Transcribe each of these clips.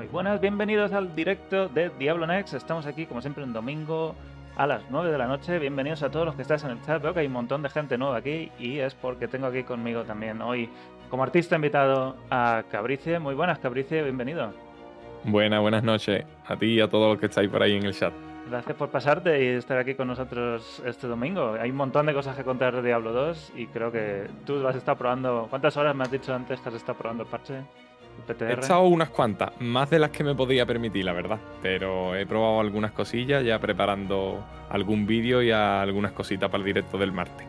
Muy buenas, bienvenidos al directo de Diablo Next. Estamos aquí, como siempre, un domingo a las 9 de la noche. Bienvenidos a todos los que estáis en el chat. Veo que hay un montón de gente nueva aquí y es porque tengo aquí conmigo también hoy, como artista invitado, a Cabrice. Muy buenas, Cabrice, bienvenido. Buenas, buenas noches a ti y a todos los que estáis por ahí en el chat. Gracias por pasarte y estar aquí con nosotros este domingo. Hay un montón de cosas que contar de Diablo 2 y creo que tú lo has estado probando. ¿Cuántas horas me has dicho antes que has estado probando el parche? PTR? He echado unas cuantas, más de las que me podía permitir, la verdad. Pero he probado algunas cosillas, ya preparando algún vídeo y algunas cositas para el directo del martes.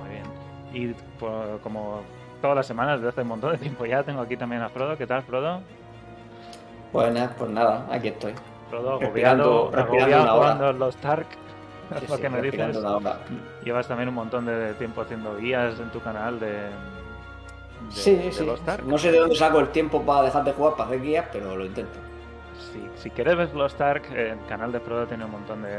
Muy bien. Y pues, como todas las semanas, desde hace un montón de tiempo ya, tengo aquí también a Frodo. ¿Qué tal, Frodo? Buenas, pues nada, aquí estoy. Frodo agobiado, agobiado jugando los Stark. Es Sí, lo sí, que me dices. Llevas también un montón de tiempo haciendo guías en tu canal de, de, Sí, de sí. Lost Ark. No sé de dónde saco el tiempo para dejar de jugar, para hacer guías, pero lo intento. Si, si quieres ver Lost Ark, eh, el canal de Frodo tiene un montón de,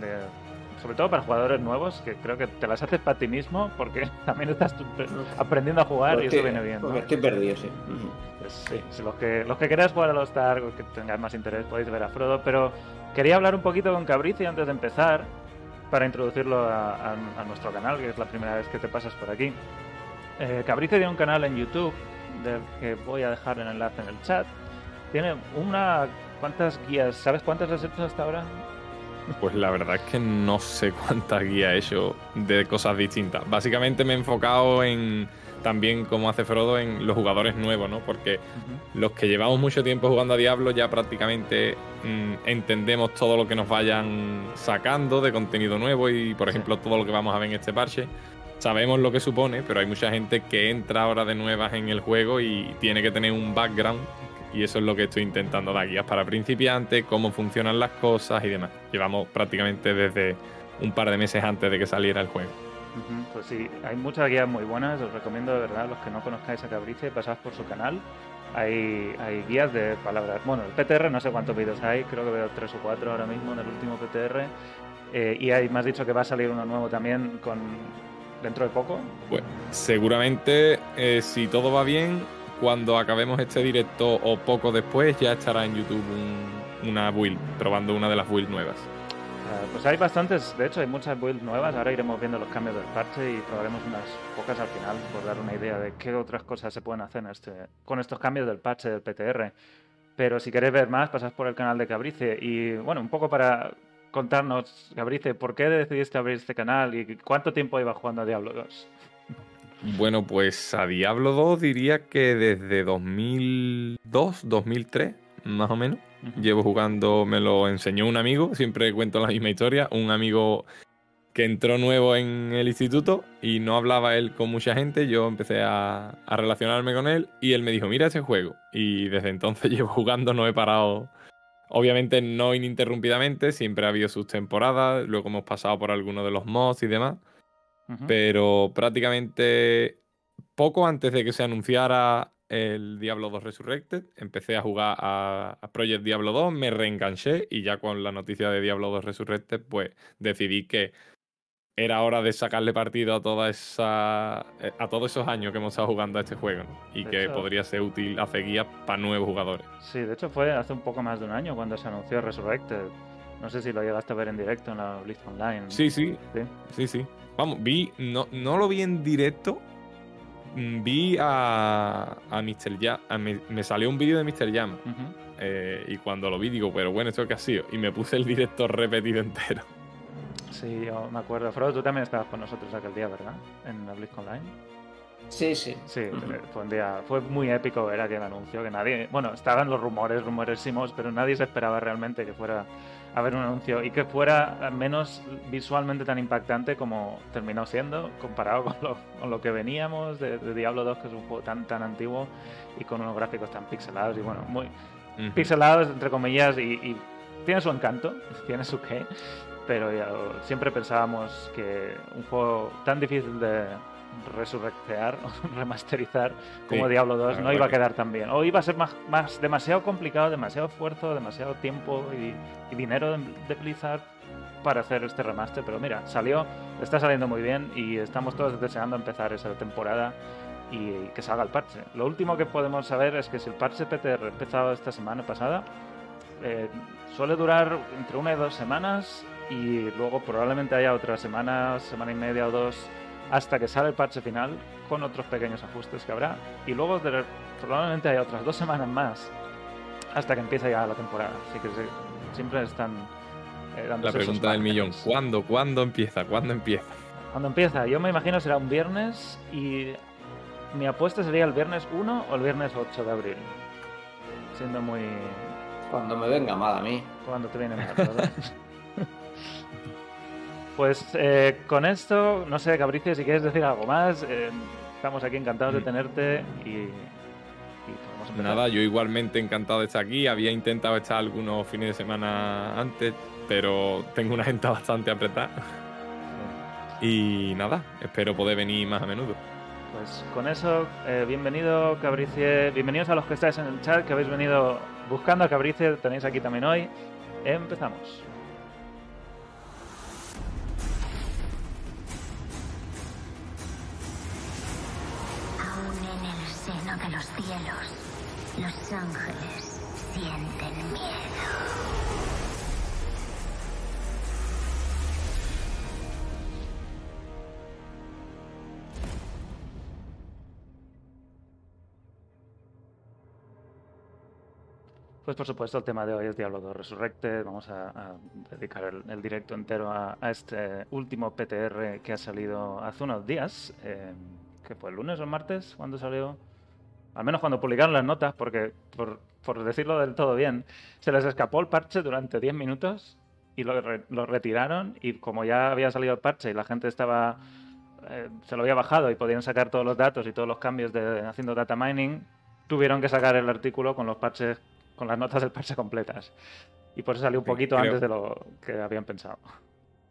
de- Sobre todo para jugadores nuevos, que creo que te las haces para ti mismo, porque también estás pre- aprendiendo a jugar y eso estoy- viene bien. ¿no? Porque estoy perdido, sí. Pues sí, los que, los que queráis jugar a Lost Ark o que tengáis más interés podéis ver a Frodo, pero quería hablar un poquito con Cabrici antes de empezar para introducirlo a, a- a nuestro canal, que es la primera vez que te pasas por aquí. Eh, Cabrici tiene un canal en YouTube del que voy a dejar el enlace en el chat. Tiene una... ¿Cuántas guías? ¿Sabes cuántas has hecho hasta ahora? Pues la verdad es que no sé cuántas guías he hecho de cosas distintas. Básicamente me he enfocado en también, como hace Frodo, en los jugadores nuevos, ¿no? Porque los que llevamos mucho tiempo jugando a Diablo ya prácticamente mm, entendemos todo lo que nos vayan sacando de contenido nuevo y, por Sí. ejemplo, todo lo que vamos a ver en este parche. Sabemos lo que supone, pero hay mucha gente que entra ahora de nuevas en el juego y tiene que tener un background. Y eso es lo que estoy intentando dar guías para principiantes, cómo funcionan las cosas y demás. Llevamos prácticamente desde un par de meses antes de que saliera el juego. Pues sí, hay muchas guías muy buenas, os recomiendo de verdad, los que no conozcáis a Cabrice, pasad por su canal. Hay, hay guías de palabras. Bueno, el PTR no sé cuántos vídeos hay, creo que veo tres o cuatro ahora mismo en el último PTR. Eh, y hay, me has dicho que va a salir uno nuevo también con dentro de poco. Pues seguramente, eh, si todo va bien, cuando acabemos este directo o poco después, ya estará en YouTube un- una build, probando una de las builds nuevas. Eh, pues hay bastantes, de hecho hay muchas builds nuevas, ahora iremos viendo los cambios del parche y probaremos unas pocas al final por dar una idea de qué otras cosas se pueden hacer en este, con estos cambios del parche del PTR. Pero si queréis ver más, pasad por el canal de Cabrice y bueno, un poco para contarnos, Cabrice, ¿por qué decidiste abrir este canal y cuánto tiempo iba jugando a Diablo 2? Bueno, pues a Diablo 2 diría que desde 2002, 2003, más o menos. Llevo jugando, me lo enseñó un amigo, siempre cuento la misma historia, un amigo que entró nuevo en el instituto y no hablaba él con mucha gente, yo empecé a, a relacionarme con él y él me dijo, mira ese juego. Y desde entonces llevo jugando, no he parado, obviamente no ininterrumpidamente, siempre ha habido sus temporadas, luego hemos pasado por algunos de los mods y demás, Ujú. pero prácticamente poco antes de que se anunciara el Diablo 2 Resurrected, empecé a jugar a, a Project Diablo 2, me reenganché y ya con la noticia de Diablo 2 Resurrected, pues decidí que era hora de sacarle partido a toda esa eh, a todos esos años que hemos estado jugando a este juego ¿no? y De que hecho- podría ser útil hacer guías para nuevos jugadores. Sí, de hecho fue hace un poco más de un año cuando se anunció Resurrected. No sé si lo llegaste a ver en directo en la Blitz Online. Sí, sí, Sí. sí, sí. Vamos, vi, no, no lo vi en directo, mm, vi a, a Mr. Jam, a mi- me salió un vídeo de Mr. Jam Ujú. eh, y cuando lo vi digo, pero bueno, ¿esto qué ha sido? Y me puse el directo repetido entero. Sí, yo me acuerdo. Frodo, tú también estabas con nosotros aquel día, ¿verdad? En la BlizzCon Online. Sí, sí. Sí, fue un día, fue muy épico ver aquel anuncio que nadie, bueno, estaban los rumores, rumorísimos, pero nadie se esperaba realmente que fuera a haber un anuncio y que fuera al menos visualmente tan impactante como terminó siendo, comparado con lo, con lo que veníamos de, de Diablo 2, que es un juego tan tan antiguo y con unos gráficos tan pixelados y bueno, muy pixelados entre comillas y, y tiene su encanto, tiene su qué, pero ya, siempre pensábamos que un juego tan difícil de resurrectear o remasterizar como Sí, Diablo 2 la no iba a que- quedar tan bien. O iba a ser más, más demasiado complicado, demasiado esfuerzo, demasiado tiempo y, y dinero de, de Blizzard para hacer este remaster. Pero mira, salió, está saliendo muy bien y estamos todos deseando empezar esa temporada y que salga el parche. Lo último que podemos saber es que si el parche PTR empezado esta semana pasada, eh, suele durar entre una y dos semanas y luego probablemente haya otra semana, semana y media o dos hasta que sale el parche final con otros pequeños ajustes que habrá y luego probablemente haya otras dos semanas más hasta que empiece ya la temporada. Así que siempre están eh, La pregunta del millón, ¿cuándo? ¿Cuándo empieza? ¿Cuándo empieza? Cuando empieza, yo me imagino será un viernes y mi apuesta sería el viernes 1 o el viernes 8 de abril. Siendo muy... Cuando me venga mal a mí. Cuando te viene mal, ¿verdad? pues eh, con esto, no sé, Cabricio, si quieres decir algo más, eh, estamos aquí encantados de mm. tenerte y, Nada, yo igualmente encantado de estar aquí. Había intentado estar algunos fines de semana antes, pero tengo una agenda bastante apretada. Y nada, espero poder venir más a menudo. Pues con eso, eh, bienvenido Cabricie, bienvenidos a los que estáis en el chat, que habéis venido buscando a Cabricie, tenéis aquí también hoy. Empezamos. Los ángeles sienten miedo. Pues por supuesto el tema de hoy es Diablo 2 Resurrected. Vamos a, dedicar el, directo entero a, este último PTR que ha salido hace unos días. Eh, que fue el lunes o el martes cuando salió. Al menos cuando publicaron las notas, porque por, decirlo del todo bien, se les escapó el parche durante 10 minutos y lo, retiraron. Y como ya había salido el parche y la gente estaba eh, se lo había bajado y podían sacar todos los datos y todos los cambios de haciendo data mining, tuvieron que sacar el artículo con los parches con las notas del parche completas. Y por eso salió un poquito antes de lo que habían pensado.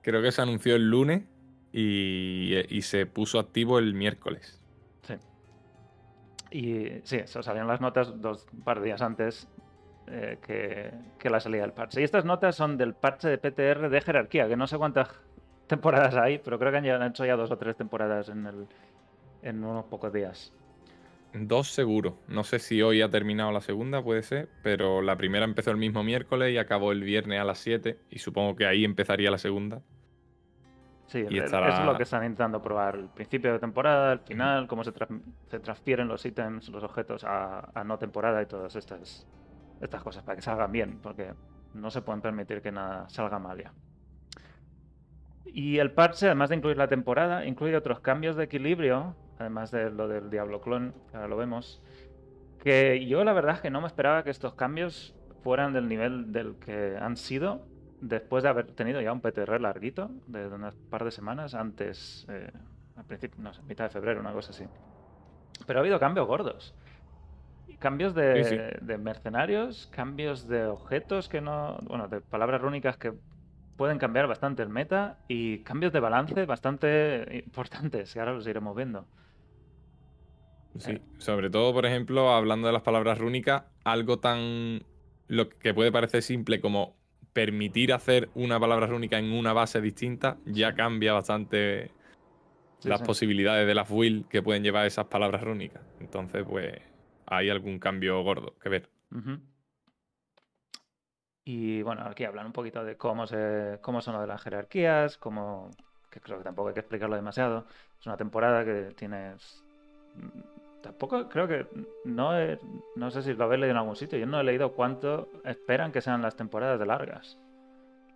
Creo que se anunció el lunes y, se puso activo el miércoles. Y sí, eso salían las notas dos par de días antes eh, que, que, la salida del parche. Y estas notas son del parche de PTR de jerarquía, que no sé cuántas temporadas hay, pero creo que han, hecho ya dos o tres temporadas en, el, en unos pocos días. Dos seguro. No sé si hoy ha terminado la segunda, puede ser, pero la primera empezó el mismo miércoles y acabó el viernes a las 7 y supongo que ahí empezaría la segunda. Sí, eso es lo que están intentando probar. El principio de temporada, el final, cómo se, transfieren los ítems, los objetos a, no temporada y todas estas, estas cosas para que salgan bien, porque no se pueden permitir que nada salga mal ya. Y el parche, además de incluir la temporada, incluye otros cambios de equilibrio además de lo del Diablo Clon, ahora lo vemos, que yo la verdad es que no me esperaba que estos cambios fueran del nivel del que han sido después de haber tenido ya un PTR larguito, de unas par de semanas antes, eh, al principio, no sé, mitad de febrero, una cosa así. Pero ha habido cambios gordos. Cambios de, de mercenarios, cambios de objetos que no. Bueno, de palabras rúnicas que pueden cambiar bastante el meta y cambios de balance bastante importantes, que ahora los iremos viendo. Sí, eh. sobre todo, por ejemplo, hablando de las palabras rúnicas, algo tan. lo que puede parecer simple como permitir hacer una palabra rúnica en una base distinta, ya cambia bastante las posibilidades de las will que pueden llevar esas palabras rúnicas. Entonces, pues, hay algún cambio gordo que ver. Y bueno, aquí hablan un poquito de cómo, se, cómo son lo de las jerarquías, cómo, que creo que tampoco hay que explicarlo demasiado. Es una temporada que tienes Tampoco creo que. No, no sé si lo habéis leído en algún sitio. Yo no he leído cuánto esperan que sean las temporadas de largas.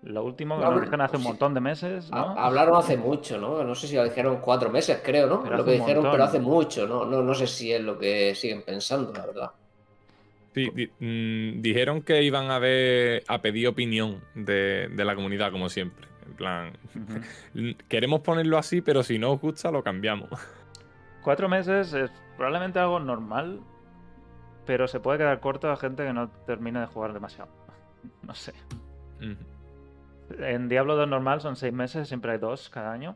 Lo último lo dijeron hace un montón de meses. ¿no? Hablaron hace mucho, ¿no? No sé si lo dijeron cuatro meses, creo, ¿no? lo que dijeron, pero hace mucho, ¿no? ¿no? No sé si es lo que siguen pensando, la verdad. Sí, mm, dijeron que iban a ver a pedir opinión de, la comunidad, como siempre. En plan, queremos ponerlo así, pero si no os gusta, lo cambiamos. Cuatro meses es probablemente algo normal, pero se puede quedar corto a gente que no termine de jugar demasiado. no sé. En Diablo 2 normal son seis meses, siempre hay dos cada año.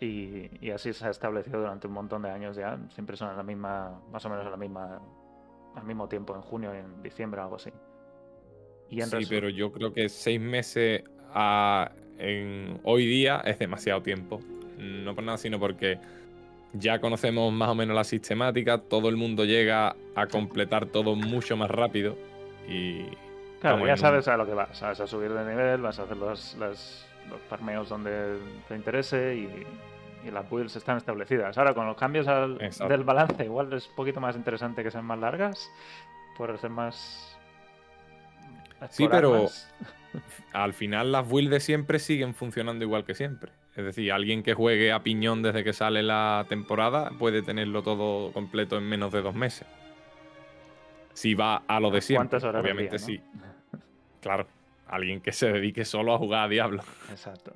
Y, así se ha establecido durante un montón de años ya. Siempre son a la misma, más o menos a la misma, al mismo tiempo, en junio y en diciembre, algo así. sí, pero yo creo que seis meses a, en, hoy día es demasiado tiempo. No por nada, sino porque ya conocemos más o menos la sistemática, todo el mundo llega a completar todo mucho más rápido y... Claro, ya sabes a lo que vas, vas a subir de nivel, vas a hacer los, los, los farmeos donde te interese y, las builds están establecidas. Ahora, con los cambios del balance, igual es un poquito más interesante que sean más largas, por ser más... Sí, pero al final las builds de siempre siguen funcionando igual que siempre. Es decir, alguien que juegue a piñón desde que sale la temporada puede tenerlo todo completo en menos de dos meses. Si va a lo de siempre. horas Obviamente sí. Claro, alguien que se dedique solo a jugar a Diablo. Exacto.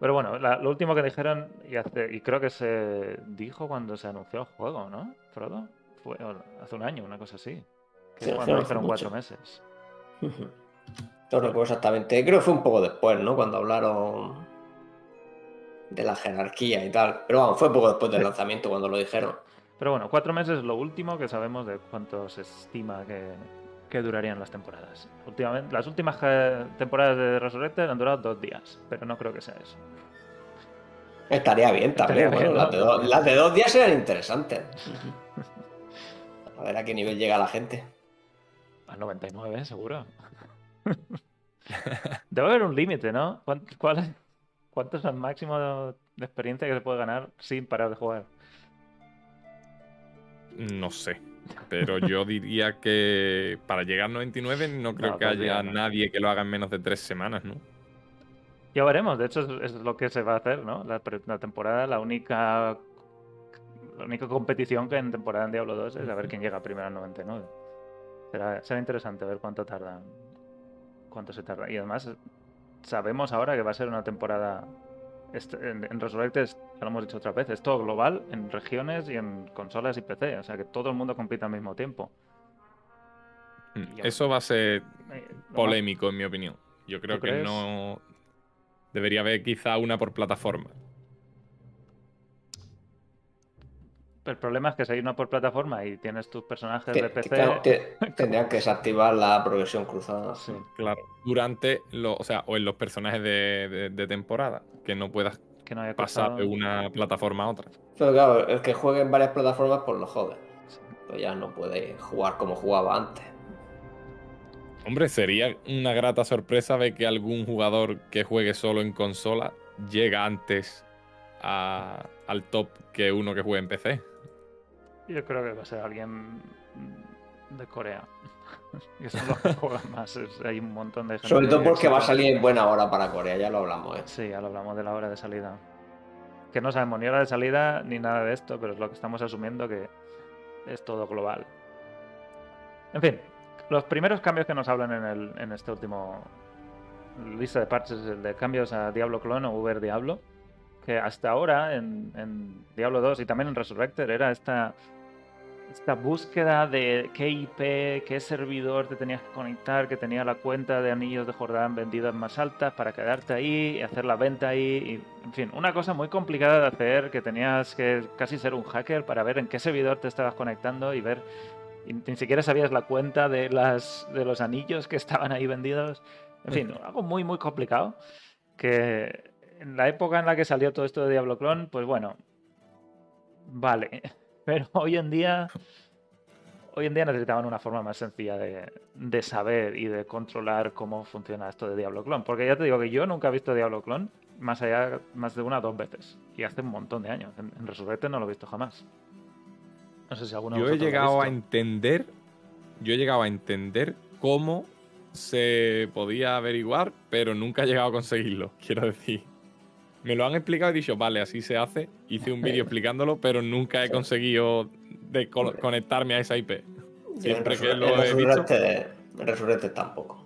Pero bueno, lo último que dijeron, y, y, creo que se dijo cuando se anunció el juego, ¿no? Frodo. Fue hace un año, una cosa así. Que cuando dijeron cuatro meses. No recuerdo exactamente. Creo que fue un poco después, ¿no? Cuando hablaron de la jerarquía y tal. Pero vamos, fue poco después del lanzamiento cuando lo dijeron. Pero bueno, cuatro meses es lo último que sabemos de cuánto se estima que, que durarían las temporadas. Últimamente, las últimas temporadas de Resurrected han durado dos días, pero no creo que sea eso. Estaría bien también. las, de dos días eran interesantes. A ver a qué nivel llega la gente. A 99, seguro. Debe haber un límite, ¿no? ¿Cuál es? ¿Cuánto es el máximo de experiencia que se puede ganar sin parar de jugar? No sé. Pero yo diría que para llegar a 99 no creo que haya nadie que lo haga en menos de tres semanas, ¿no? Ya veremos, de hecho es, lo que se va a hacer, ¿no? La, temporada, la única la única competición que en temporada en Diablo 2 es a ver quién llega primero al 99. Será, será interesante ver cuánto tarda. Cuánto se tarda. Y además sabemos ahora que va a ser una temporada en, en Resurrected, ya lo hemos dicho otra vez, es todo global en regiones y en consolas y PC, o sea que todo el mundo compite al mismo tiempo. Mm, eso va a ser eh, polémico, en mi opinión. Yo creo que no. Debería haber quizá una por plataforma. El problema es que si hay una por plataforma y tienes tus personajes de PC. tendrían que desactivar la progresión cruzada. Sí, claro. Durante, lo, o sea, o en los personajes de, temporada, que no puedas que no haya pasar de una plataforma a otra. Pero claro, el que juegue en varias plataformas, pues lo jode. Pues ya no puede jugar como jugaba antes. Hombre, sería una grata sorpresa ver que algún jugador que juegue solo en consola llega antes al top que uno que juegue en PC. Yo creo que va a ser alguien de Corea. y son los que juegan más. hay un montón de gente. Sobre todo porque va a salir en buena hora para Corea, ya lo hablamos. ¿eh? Sí, ya lo hablamos de la hora de salida. Que no sabemos ni hora de salida ni nada de esto, pero es lo que estamos asumiendo que es todo global. En fin, los primeros cambios que nos hablan en, el, en este último lista de parches es el de cambios a Diablo Clone o Uber Diablo. Que hasta ahora en, en Diablo 2 y también en Resurrected era esta esta búsqueda de qué IP, qué servidor te tenías que conectar, que tenía la cuenta de anillos de Jordán vendidas más altas para quedarte ahí y hacer la venta ahí. en fin, una cosa muy complicada de hacer, que tenías que casi ser un hacker para ver en qué servidor te estabas conectando y ver. ni siquiera sabías la cuenta de, las, de los anillos que estaban ahí vendidos. En fin, algo muy, muy complicado. Que en la época en la que salió todo esto de Diablo Clone, pues bueno, vale pero hoy en día, hoy en día necesitaban una forma más sencilla de, saber y de controlar cómo funciona esto de Diablo Clone. Porque ya te digo que yo nunca he visto Diablo Clone más allá, más de una o dos veces. Y hace un montón de años. En, en no lo he visto jamás. No sé si alguno Yo he llegado a entender. Yo he llegado a entender cómo se podía averiguar, pero nunca he llegado a conseguirlo, quiero decir. Me lo han explicado y he dicho, vale, así se hace. Hice un vídeo explicándolo, pero nunca he conseguido de conectarme a esa IP. Siempre que lo he visto. Resurrete tampoco.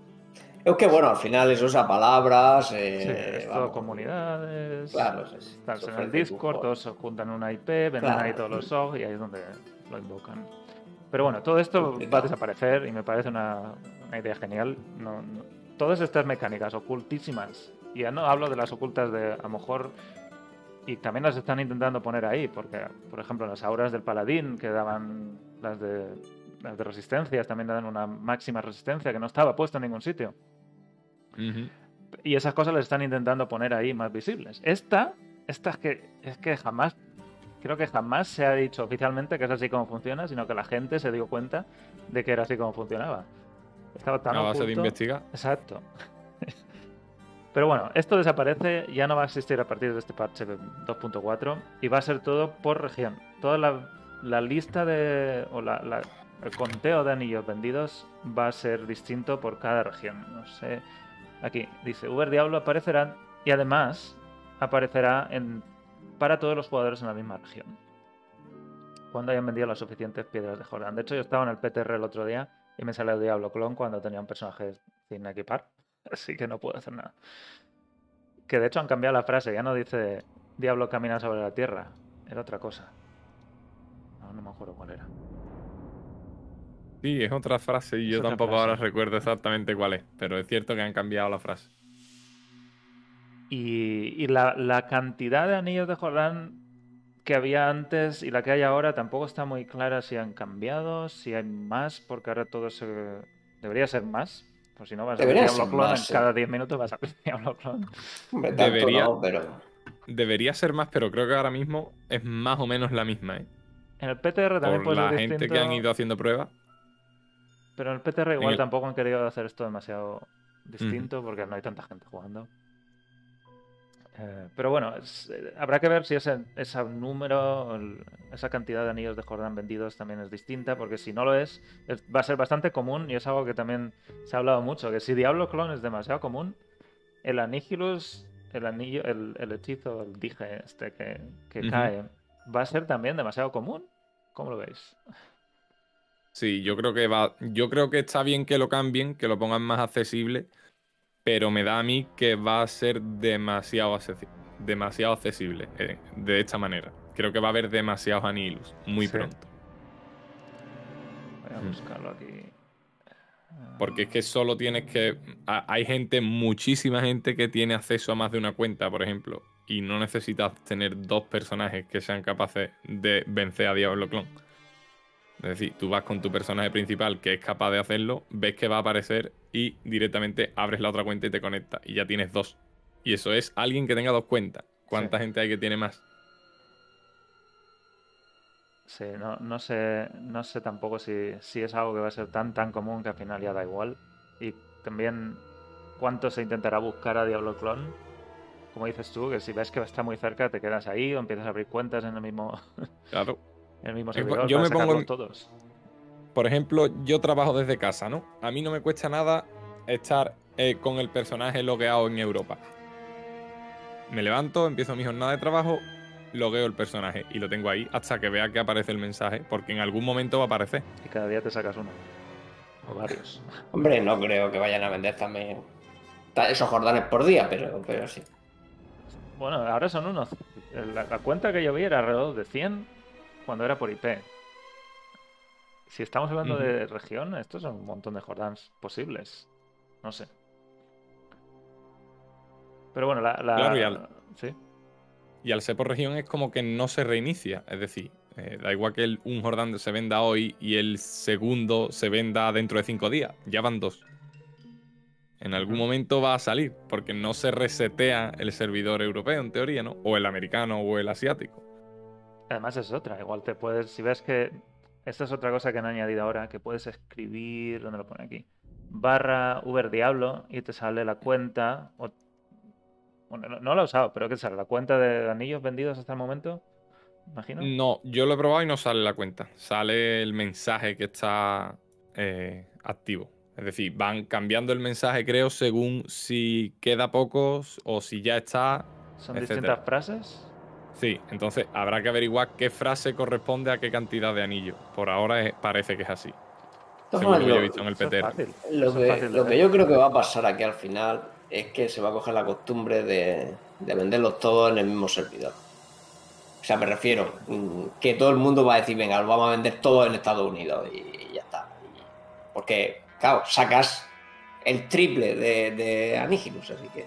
Es que bueno, al final eso usa palabras. Eh, sí, todo comunidades. Claro, Están en el Discord, todos se juntan una IP, venden ahí todos los SOG y ahí es donde lo invocan. Pero bueno, todo esto va a desaparecer y me parece una, idea genial. todas estas mecánicas ocultísimas y ya no hablo de las ocultas de, a lo mejor, y también las están intentando poner ahí, porque, por ejemplo, las auras del paladín que daban las de, las de resistencias también dan una máxima resistencia que no estaba puesta en ningún sitio. Y esas cosas las están intentando poner ahí más visibles. Esta, esta es que, es que jamás creo que jamás se ha dicho oficialmente que es así como funciona, sino que la gente se dio cuenta de que era así como funcionaba. Estaba tan A base de oculto. investigar. Exacto. Pero bueno, esto desaparece, ya no va a existir a partir de este parche 2.4 y va a ser todo por región. Toda la, lista de. o la, el conteo de anillos vendidos va a ser distinto por cada región. No sé. Aquí dice: Uber Diablo aparecerá y además aparecerá para todos los jugadores en la misma región. Cuando hayan vendido las suficientes piedras de Jordan. De hecho, yo estaba en el PTR el otro día y me salió Diablo Clon cuando tenía un personaje sin equipar. Así que no puedo hacer nada. Que de hecho han cambiado la frase, ya no dice Diablo camina sobre la tierra. Era otra cosa. No, no me acuerdo cuál era. Sí, es otra frase y Es yo tampoco frase. ahora recuerdo exactamente cuál es, pero es cierto que han cambiado la frase. Y, y la, la cantidad de anillos de Jordán que había antes y la que hay ahora tampoco está muy clara si han cambiado, si hay más, porque ahora todo se... Debería ser más. Pues si no vas a ver Debería Diablo ser Clon, más, cada 10 minutos vas a ver Diablo Clon. Hombre, tanto Debería- no, pero. Debería ser más, pero creo que ahora mismo es más o menos la misma, ¿eh? En el PTR también Por puede ser la gente que distinto, han ido haciendo pruebas. Pero en el PTR igual el- tampoco han querido hacer esto demasiado distinto porque no hay tanta gente jugando. Eh, pero bueno, es- eh, habrá que ver si ese, ese número, el- esa cantidad de anillos de Jordan vendidos también es distinta, porque si no lo es, es- va a ser bastante común y es algo que también se ha hablado mucho, que si Diablo Clone es demasiado común, el Anihilus, el anillo, el, el hechizo, el dije este que, cae, va a ser también demasiado común. ¿Cómo lo veis? Sí, yo creo que va. Yo creo que está bien que lo cambien, que lo pongan más accesible, pero me da a mí que va a ser demasiado, accesi- demasiado accesible eh, de esta manera. Creo que va a haber demasiados anilus muy Sí. pronto. Voy a Mm. buscarlo aquí. Porque es que solo tienes que. Hay gente, muchísima gente que tiene acceso a más de una cuenta, por ejemplo. Y no necesitas tener dos personajes que sean capaces de vencer a Diablo Clon. Es decir, tú vas con tu personaje principal que es capaz de hacerlo, ves que va a aparecer y directamente abres la otra cuenta y te conectas. Y ya tienes dos. Y eso es alguien que tenga dos cuentas. ¿Cuánta gente hay que tiene más? Sí, no, no sé, no sé tampoco si, si es algo que va a ser tan tan común que al final ya da igual. Y también cuánto se intentará buscar a Diablo Clon. Como dices tú, que si ves que está muy cerca, te quedas ahí o empiezas a abrir cuentas en el mismo, Claro. En el mismo Eh, servidor yo para me pongo en- todos. Por ejemplo, yo trabajo desde casa, ¿no? A mí no me cuesta nada estar eh, con el personaje logueado en Europa. Me levanto, empiezo mi jornada de trabajo, logueo el personaje y lo tengo ahí hasta que vea que aparece el mensaje, porque en algún momento va a aparecer. Y cada día te sacas uno. O varios. Hombre, no creo que vayan a vender también ta- esos jordanes por día, pero, pero sí. Bueno, ahora son unos. La, la cuenta que yo vi era alrededor de 100 cuando era por IP. Si estamos hablando de región, estos son un montón de Jordans posibles. No sé. Pero bueno, la. la- Claro, y al- Sí. Y al ser por región es como que no se reinicia. Es decir, eh, da igual que el- un Jordán se venda hoy y el segundo se venda dentro de cinco días. Ya van dos. En algún momento va a salir, porque no se resetea el servidor europeo, en teoría, ¿no? O el americano o el asiático. Además es otra. Igual te puedes. Si ves que. Esta es otra cosa que han añadido ahora, que puedes escribir. ¿Dónde lo pone aquí? Barra Uber Diablo y te sale la cuenta. o- Bueno, no, no la he usado, pero ¿qué sale? ¿La cuenta de anillos vendidos hasta el momento? Imagino. No, yo lo he probado y no sale la cuenta. Sale el mensaje que está eh, activo. Es decir, van cambiando el mensaje, creo, según si queda pocos o si ya está. Son etcétera. distintas frases. Sí, entonces habrá que averiguar qué frase corresponde a qué cantidad de anillos. Por ahora es- parece que es así. Según lo que yo he visto en el. Lo que, lo que creo que va a pasar aquí al final es que se va a coger la costumbre de, de venderlos todos en el mismo servidor. O sea, me refiero mm, que todo el mundo va a decir, venga, lo vamos a vender todo en Estados Unidos y ya está. Porque, claro, sacas el triple de, de así que.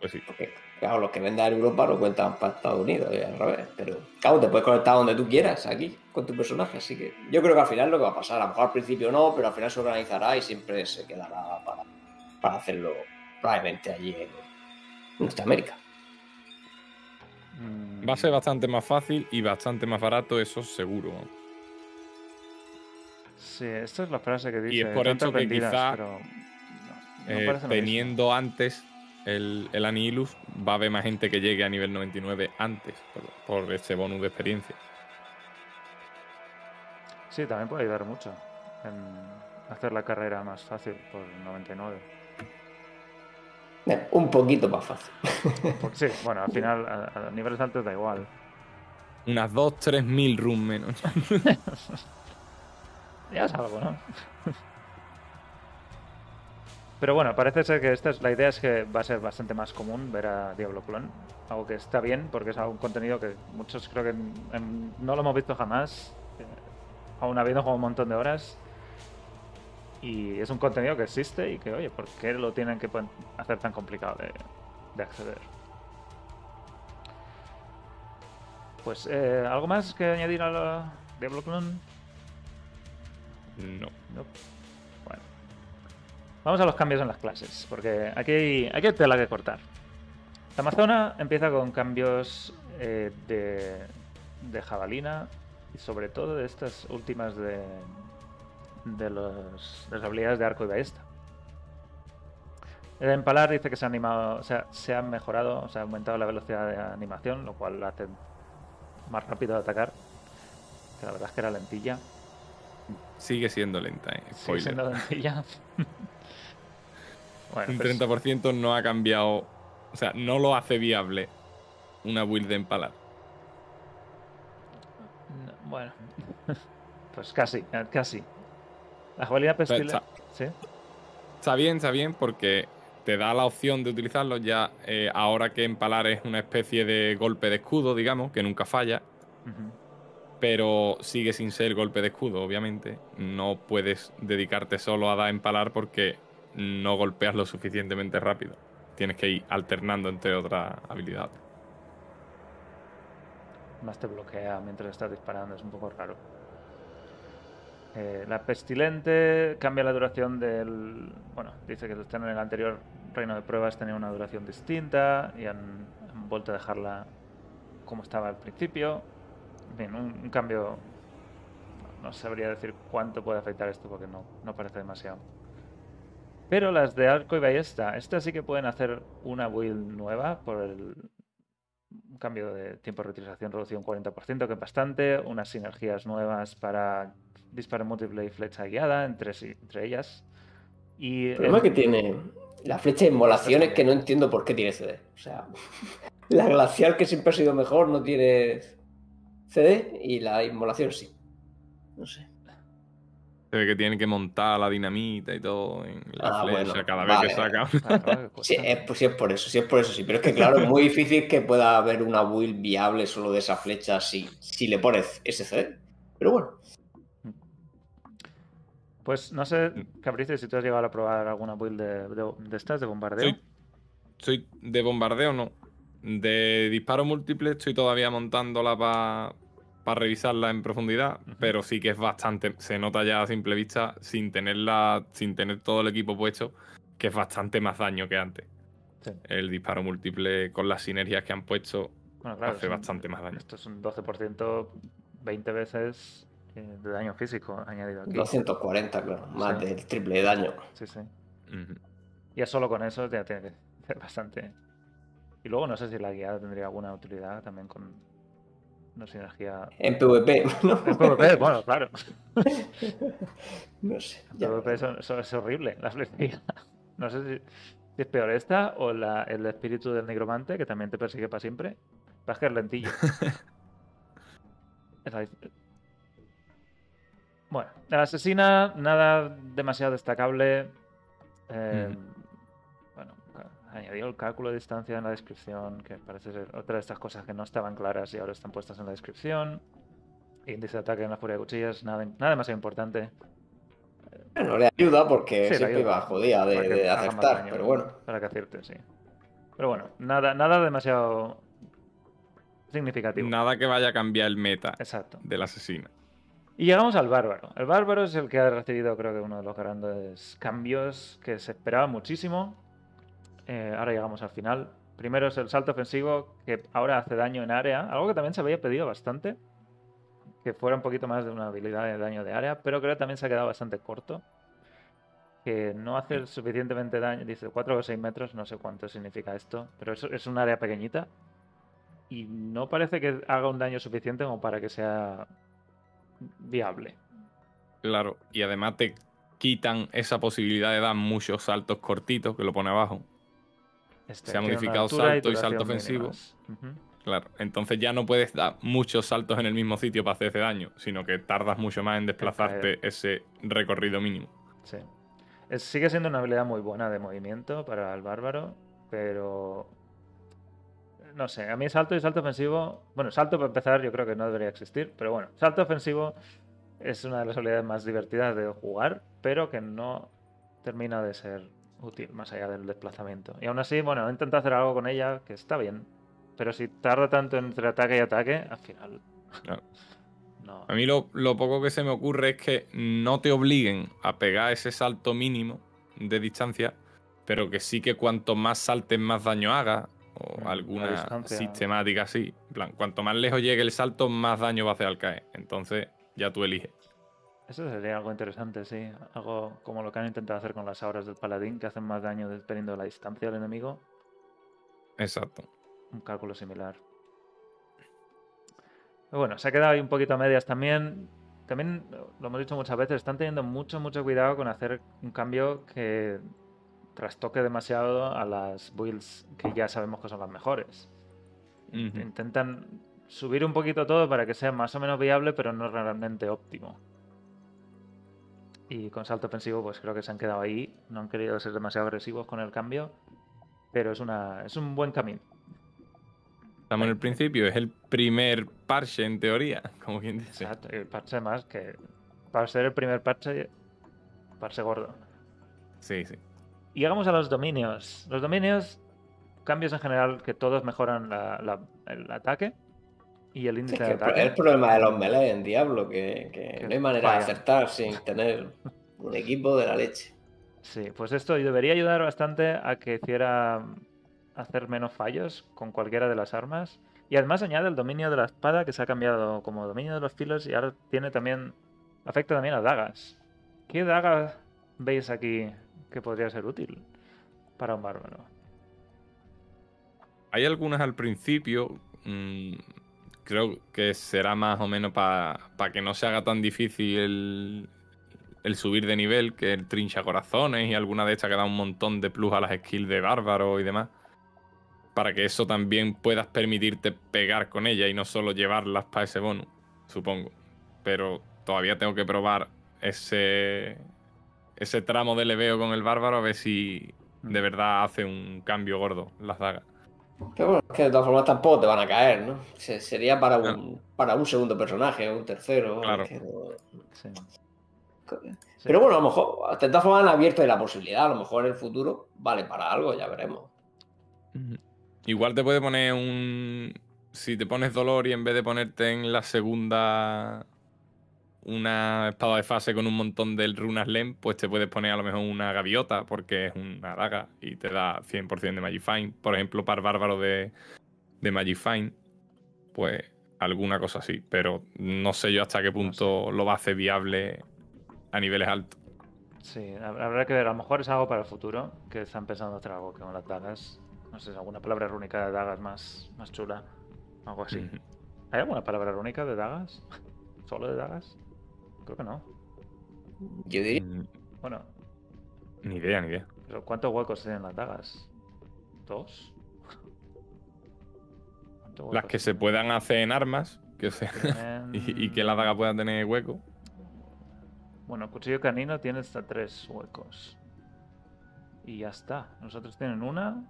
Pues sí. Porque, claro, los que venden en Europa lo cuentan para Estados Unidos y al revés. Pero, claro, te puedes conectar donde tú quieras, aquí, con tu personaje. Así que yo creo que al final lo que va a pasar, a lo mejor al principio no, pero al final se organizará y siempre se quedará para, para hacerlo probablemente allí en Norteamérica. Va a ser bastante más fácil y bastante más barato, eso seguro. Sí, esta es la frase que dice. Y es por eso que quizá, pero no- no Eh, teniendo antes el, el Anihilus, va a haber más gente que llegue a nivel 99 antes, por, por ese bonus de experiencia. Sí, también puede ayudar mucho en hacer la carrera más fácil por 99. Eh, Un poquito más fácil. Sí, bueno, al final a, a niveles altos da igual. Unas 2-3 mil runes menos. Ya es algo, ¿no? Pero bueno, parece ser que esta es, la idea es que va a ser bastante más común ver a Diablo Clone. Algo que está bien porque es algún contenido que muchos creo que en- no lo hemos visto jamás. eh, aún habiendo jugado un montón de horas. Y es un contenido que existe y que, oye, ¿por qué lo tienen que hacer tan complicado de, de acceder? Pues, eh, ¿algo más que añadir a la Diablo Clone? No. No. Vamos a los cambios en las clases, porque aquí hay, aquí hay tela que cortar. La Amazona empieza con cambios eh, de, de jabalina y sobre todo de estas últimas de, de, los, de las habilidades de arco y ballesta. El empalar dice que se ha animado, o sea, se ha mejorado, se ha aumentado la velocidad de animación, lo cual hace más rápido de atacar. Que la verdad es que era lentilla. Sigue siendo lenta, eh. Sigue siendo lentilla. bueno, Un pues, 30% no ha cambiado. O sea, no lo hace viable una build de empalar. no, bueno. pues casi, eh, casi. La jugabilidad pestilente. está- ¿Sí? Está bien, está bien, porque te da la opción de utilizarlo ya eh, ahora que empalar es una especie de golpe de escudo, digamos, que nunca falla, pero sigue sin ser golpe de escudo, obviamente. No puedes dedicarte solo a dar empalar porque no golpeas lo suficientemente rápido. Tienes que ir alternando entre otras habilidades. Más te bloquea mientras estás disparando, es un poco raro. Eh, la pestilente cambia la duración del. Bueno, dice que en el anterior reino de pruebas tenía una duración distinta y han, vuelto a dejarla como estaba al principio. En fin, un, un cambio. No sabría decir cuánto puede afectar esto porque no, no parece demasiado. Pero las de arco y ballesta, estas sí que pueden hacer una build nueva por el, un cambio de tiempo de reutilización reducido un 40%, que es bastante, unas sinergias nuevas para disparo múltiple y flecha guiada entre, entre ellas. Y El problema el- que tiene la flecha de inmolación es que no entiendo por qué tiene CD. O sea, la glacial que siempre ha sido mejor no tiene CD y la inmolación sí. No sé. Se ve que tienen que montar la dinamita y todo en la Ah, flecha bueno, cada vez vale, que saca. Sí, es, pues, sí, es por eso, sí es por eso, sí. Pero es que, claro, es muy difícil que pueda haber una build viable solo de esa flecha si, si le pones ese CD. Pero bueno, Pues no sé, Capricio, si tú has llegado a probar alguna build de, de- de estas, de bombardeo. Soy, soy de bombardeo, no. De disparo múltiple estoy todavía montándola para revisarla en profundidad, pero sí que es bastante, se nota ya a simple vista, sin tenerla, sin tener todo el equipo puesto, que es bastante más daño que antes. Sí. El disparo múltiple con las sinergias que han puesto Bueno, claro, hace son- bastante más daño. Esto es un 12%, 20 veces eh, de daño físico añadido aquí. 240, claro, más Sí. del triple de daño. Sí, sí. Ujú. Ya solo con eso ya tiene que ser bastante. Y luego no sé si la guiada tendría alguna utilidad también con una sinergia. En PvP, ¿no? En PvP, bueno, claro. No sé. En PvP es horrible, la flecha. No sé si, es peor esta o la- el espíritu del negromante que también te persigue para siempre. Va a lentillo. Bueno, la asesina, nada demasiado destacable. Eh. Añadió el cálculo de distancia en la descripción, que parece ser otra de estas cosas que no estaban claras y ahora están puestas en la descripción. Índice de ataque en la furia de cuchillas, nada, nada demasiado importante. Bueno, le ayuda porque Sí, siempre ayuda. va jodida de, de daño, pero bueno. Para que acierte, sí. Pero bueno, nada, nada demasiado significativo. Nada que vaya a cambiar el meta Exacto. del asesino. Y llegamos al bárbaro. El bárbaro es el que ha recibido, creo que, uno de los grandes cambios que se esperaba muchísimo. Eh, ahora llegamos al final. Primero es el salto ofensivo, que ahora hace daño en área, algo que también se había pedido bastante, que fuera un poquito más de una habilidad de daño de área, pero creo que también se ha quedado bastante corto. Que no hace suficientemente daño, dice 4 o 6 metros, no sé cuánto significa esto, pero es, es un área pequeñita. Y no parece que haga un daño suficiente como para que sea viable. Claro, y además te quitan esa posibilidad de dar muchos saltos cortitos, que lo pone abajo. Este, Se ha modificado salto y salto ofensivo. Claro, entonces ya no puedes dar muchos saltos en el mismo sitio para hacer ese daño, sino que tardas mucho más en desplazarte ese recorrido mínimo. Sí. Es- sigue siendo una habilidad muy buena de movimiento para el bárbaro, pero. No sé, a mí salto y salto ofensivo. Bueno, salto para empezar, yo creo que no debería existir, pero bueno, salto ofensivo es una de las habilidades más divertidas de jugar, pero que no termina de ser útil más allá del desplazamiento. Y aún así, bueno, he intentado hacer algo con ella que está bien, pero si tarda tanto entre ataque y ataque, al final. Claro. No. A mí lo, lo poco que se me ocurre es que no te obliguen a pegar ese salto mínimo de distancia, pero que sí que cuanto más saltes, más daño haga, o alguna sistemática así. En plan, cuanto más lejos llegue el salto, más daño va a hacer al caer. Entonces, ya tú eliges. Eso sería algo interesante, sí. Algo como lo que han intentado hacer con las auras del paladín, que hacen más daño dependiendo de la distancia del enemigo. Exacto. Un cálculo similar. Pero bueno, se ha quedado ahí un poquito a medias también. También, lo hemos dicho muchas veces, están teniendo mucho, mucho cuidado con hacer un cambio que trastoque demasiado a las builds que ya sabemos que son las mejores. Intentan subir un poquito todo para que sea más o menos viable, pero no realmente óptimo. Y con salto ofensivo, pues creo que se han quedado ahí. No han querido ser demasiado agresivos con el cambio. Pero es, una, es un buen camino. Estamos en el principio, es el primer parche en teoría, como quien dice. Exacto. El parche más que. Para ser el primer parche, parche gordo. Sí, sí. Y llegamos a los dominios. Los dominios, cambios en general que todos mejoran la- la- el ataque y el Sí, índice es que de el pro- ataque. es el problema de los melee en Diablo, que, que Que no hay manera de acertar sin tener un equipo de la leche. Sí, pues esto debería ayudar bastante a que hiciera hacer menos fallos con cualquiera de las armas. Y además añade el dominio de la espada que se ha cambiado como dominio de los filos y ahora tiene también. afecta también a dagas. ¿Qué daga veis aquí que podría ser útil para un bárbaro? Hay algunas al principio, mm, creo que será más o menos para que no se haga tan difícil el, el subir de nivel, que el trincha corazones y alguna de estas que da un montón de plus a las skills de bárbaro y demás. Para que eso también puedas permitirte pegar con ella y no solo llevarlas para ese bonus, supongo. Pero todavía tengo que probar ese, ese tramo de leveo con el bárbaro a ver si de verdad hace un cambio gordo las dagas. Pero bueno, es que de todas formas tampoco te van a caer, ¿no? Se- sería para un, para un segundo personaje, un tercero. Claro. que Sí. Pero bueno, a lo mejor, de todas formas han abierto la posibilidad, a lo mejor en el futuro vale para algo, ya veremos. Igual te puede poner un. Si te pones dolor y en vez de ponerte en la segunda una espada de fase con un montón de runas LEM, pues te puedes poner a lo mejor una gaviota porque es una daga y te da 100% de Magifine. Por ejemplo, para el bárbaro de, de Magifine, pues alguna cosa así. Pero no sé yo hasta qué punto lo va a hacer viable a niveles altos. Sí, hab- habrá que ver. A lo mejor es algo para el futuro, que están pensando hacer algo con las dagas. No sé, alguna palabra rúnica de dagas más, más chula. Algo así. ¿Hay alguna palabra rúnica de dagas? ¿Solo de dagas? Creo que no. Yo diría, Mm, Bueno, Ni idea, ni idea. pero ¿cuántos huecos tienen las dagas? ¿Dos? ¿Cuántos Las que se puedan hacer en armas, que sea, tienen? y, y que la daga pueda tener hueco. Bueno, cuchillo canino tiene hasta tres huecos. Y ya está. Nosotros tienen una.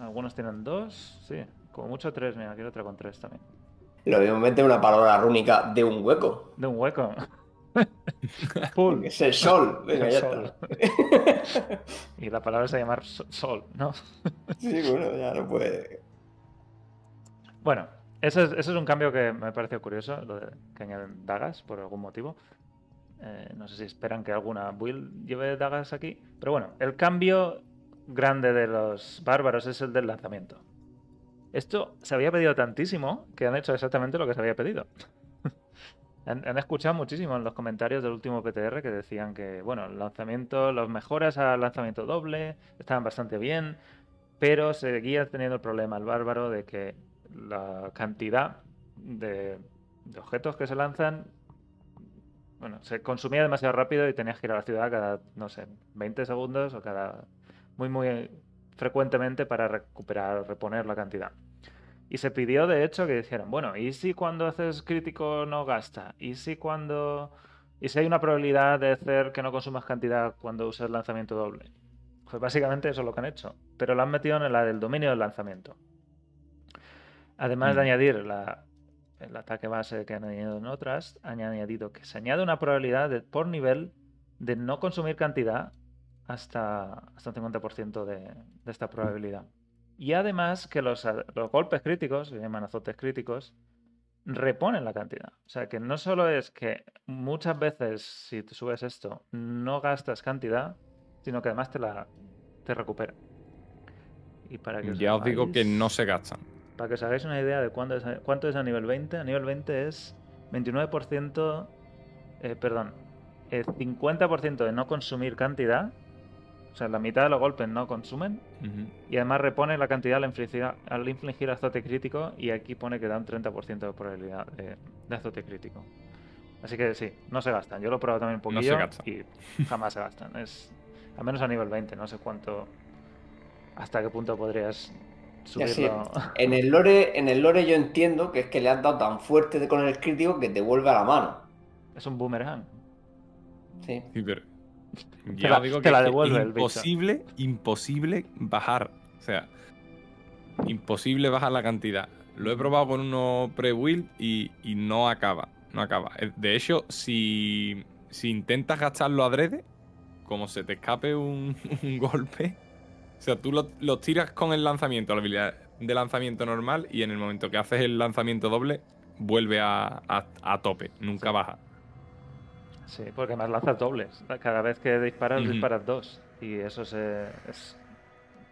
Algunos tienen dos. Sí, como mucho tres. Mira, aquí hay otra con tres también. Lo mismo mete una palabra rúnica de un hueco. De un hueco. Es el sol. Venga, ya Sol. está. Y la palabra se llama sol, ¿no? Sí, bueno, ya no puede. Bueno, ese es, ese es un cambio que me pareció curioso, lo de que añaden dagas por algún motivo. Eh, no sé si esperan que alguna build lleve dagas aquí. Pero bueno, el cambio grande de los bárbaros es el del lanzamiento. Esto se había pedido tantísimo que han hecho exactamente lo que se había pedido. han, escuchado muchísimo en los comentarios del último PTR que decían que, bueno, el lanzamiento, las mejoras al lanzamiento doble estaban bastante bien, pero seguía teniendo el problema el bárbaro de que la cantidad de, objetos que se lanzan bueno, se consumía demasiado rápido y tenías que ir a la ciudad cada, no sé, 20 segundos o cada muy, muy frecuentemente para recuperar reponer la cantidad. Y se pidió, de hecho, que dijeran, bueno, ¿y si cuando haces crítico no gasta? ¿Y si cuando... ¿Y si hay una probabilidad de hacer que no consumas cantidad cuando uses lanzamiento doble? Pues básicamente eso es lo que han hecho. Pero lo han metido en la del dominio del lanzamiento. Además de Mm. añadir la, el ataque base que han añadido en otras, han añadido que se añade una probabilidad de- por nivel de no consumir cantidad hasta, hasta un 50% de, de esta probabilidad. Y además que los, los golpes críticos, se llaman azotes críticos, reponen la cantidad. O sea que no solo es que muchas veces si te subes esto no gastas cantidad, sino que además te la te recupera. Y para que Ya os digo que no se gastan. para que os hagáis una idea de cuánto es, cuánto es a nivel 20, a nivel 20 es 29%, eh, perdón, eh, 50% de no consumir cantidad, o sea, la mitad de los golpes no consumen, y además repone la cantidad al infligir, al infligir azote crítico, y aquí pone que da un 30% de probabilidad de, de azote crítico. Así que sí, no se gastan. Yo lo he probado también un No se poquillo y jamás se gastan. Es, al menos a nivel 20, no sé cuánto, hasta qué punto podrías subirlo. en el lore, en el lore yo entiendo que es que le has dado tan fuerte de- con el crítico que te vuelve a la mano. Es un boomerang. Sí. Sí, pero Te ya la- digo te que la es devuelve el bicho. imposible, imposible bajar. O sea, imposible bajar la cantidad. Lo he probado con uno pre-build y, y no acaba. No acaba. Eh, De hecho, si, si intentas gastarlo adrede, como se te escape un, un golpe, o sea, tú lo, lo tiras con el lanzamiento, la habilidad de lanzamiento normal, y en el momento que haces el lanzamiento doble, vuelve a, a- a tope, nunca baja. Sí, porque más lanzas dobles. Cada vez que disparas, disparas dos. Y eso se. es-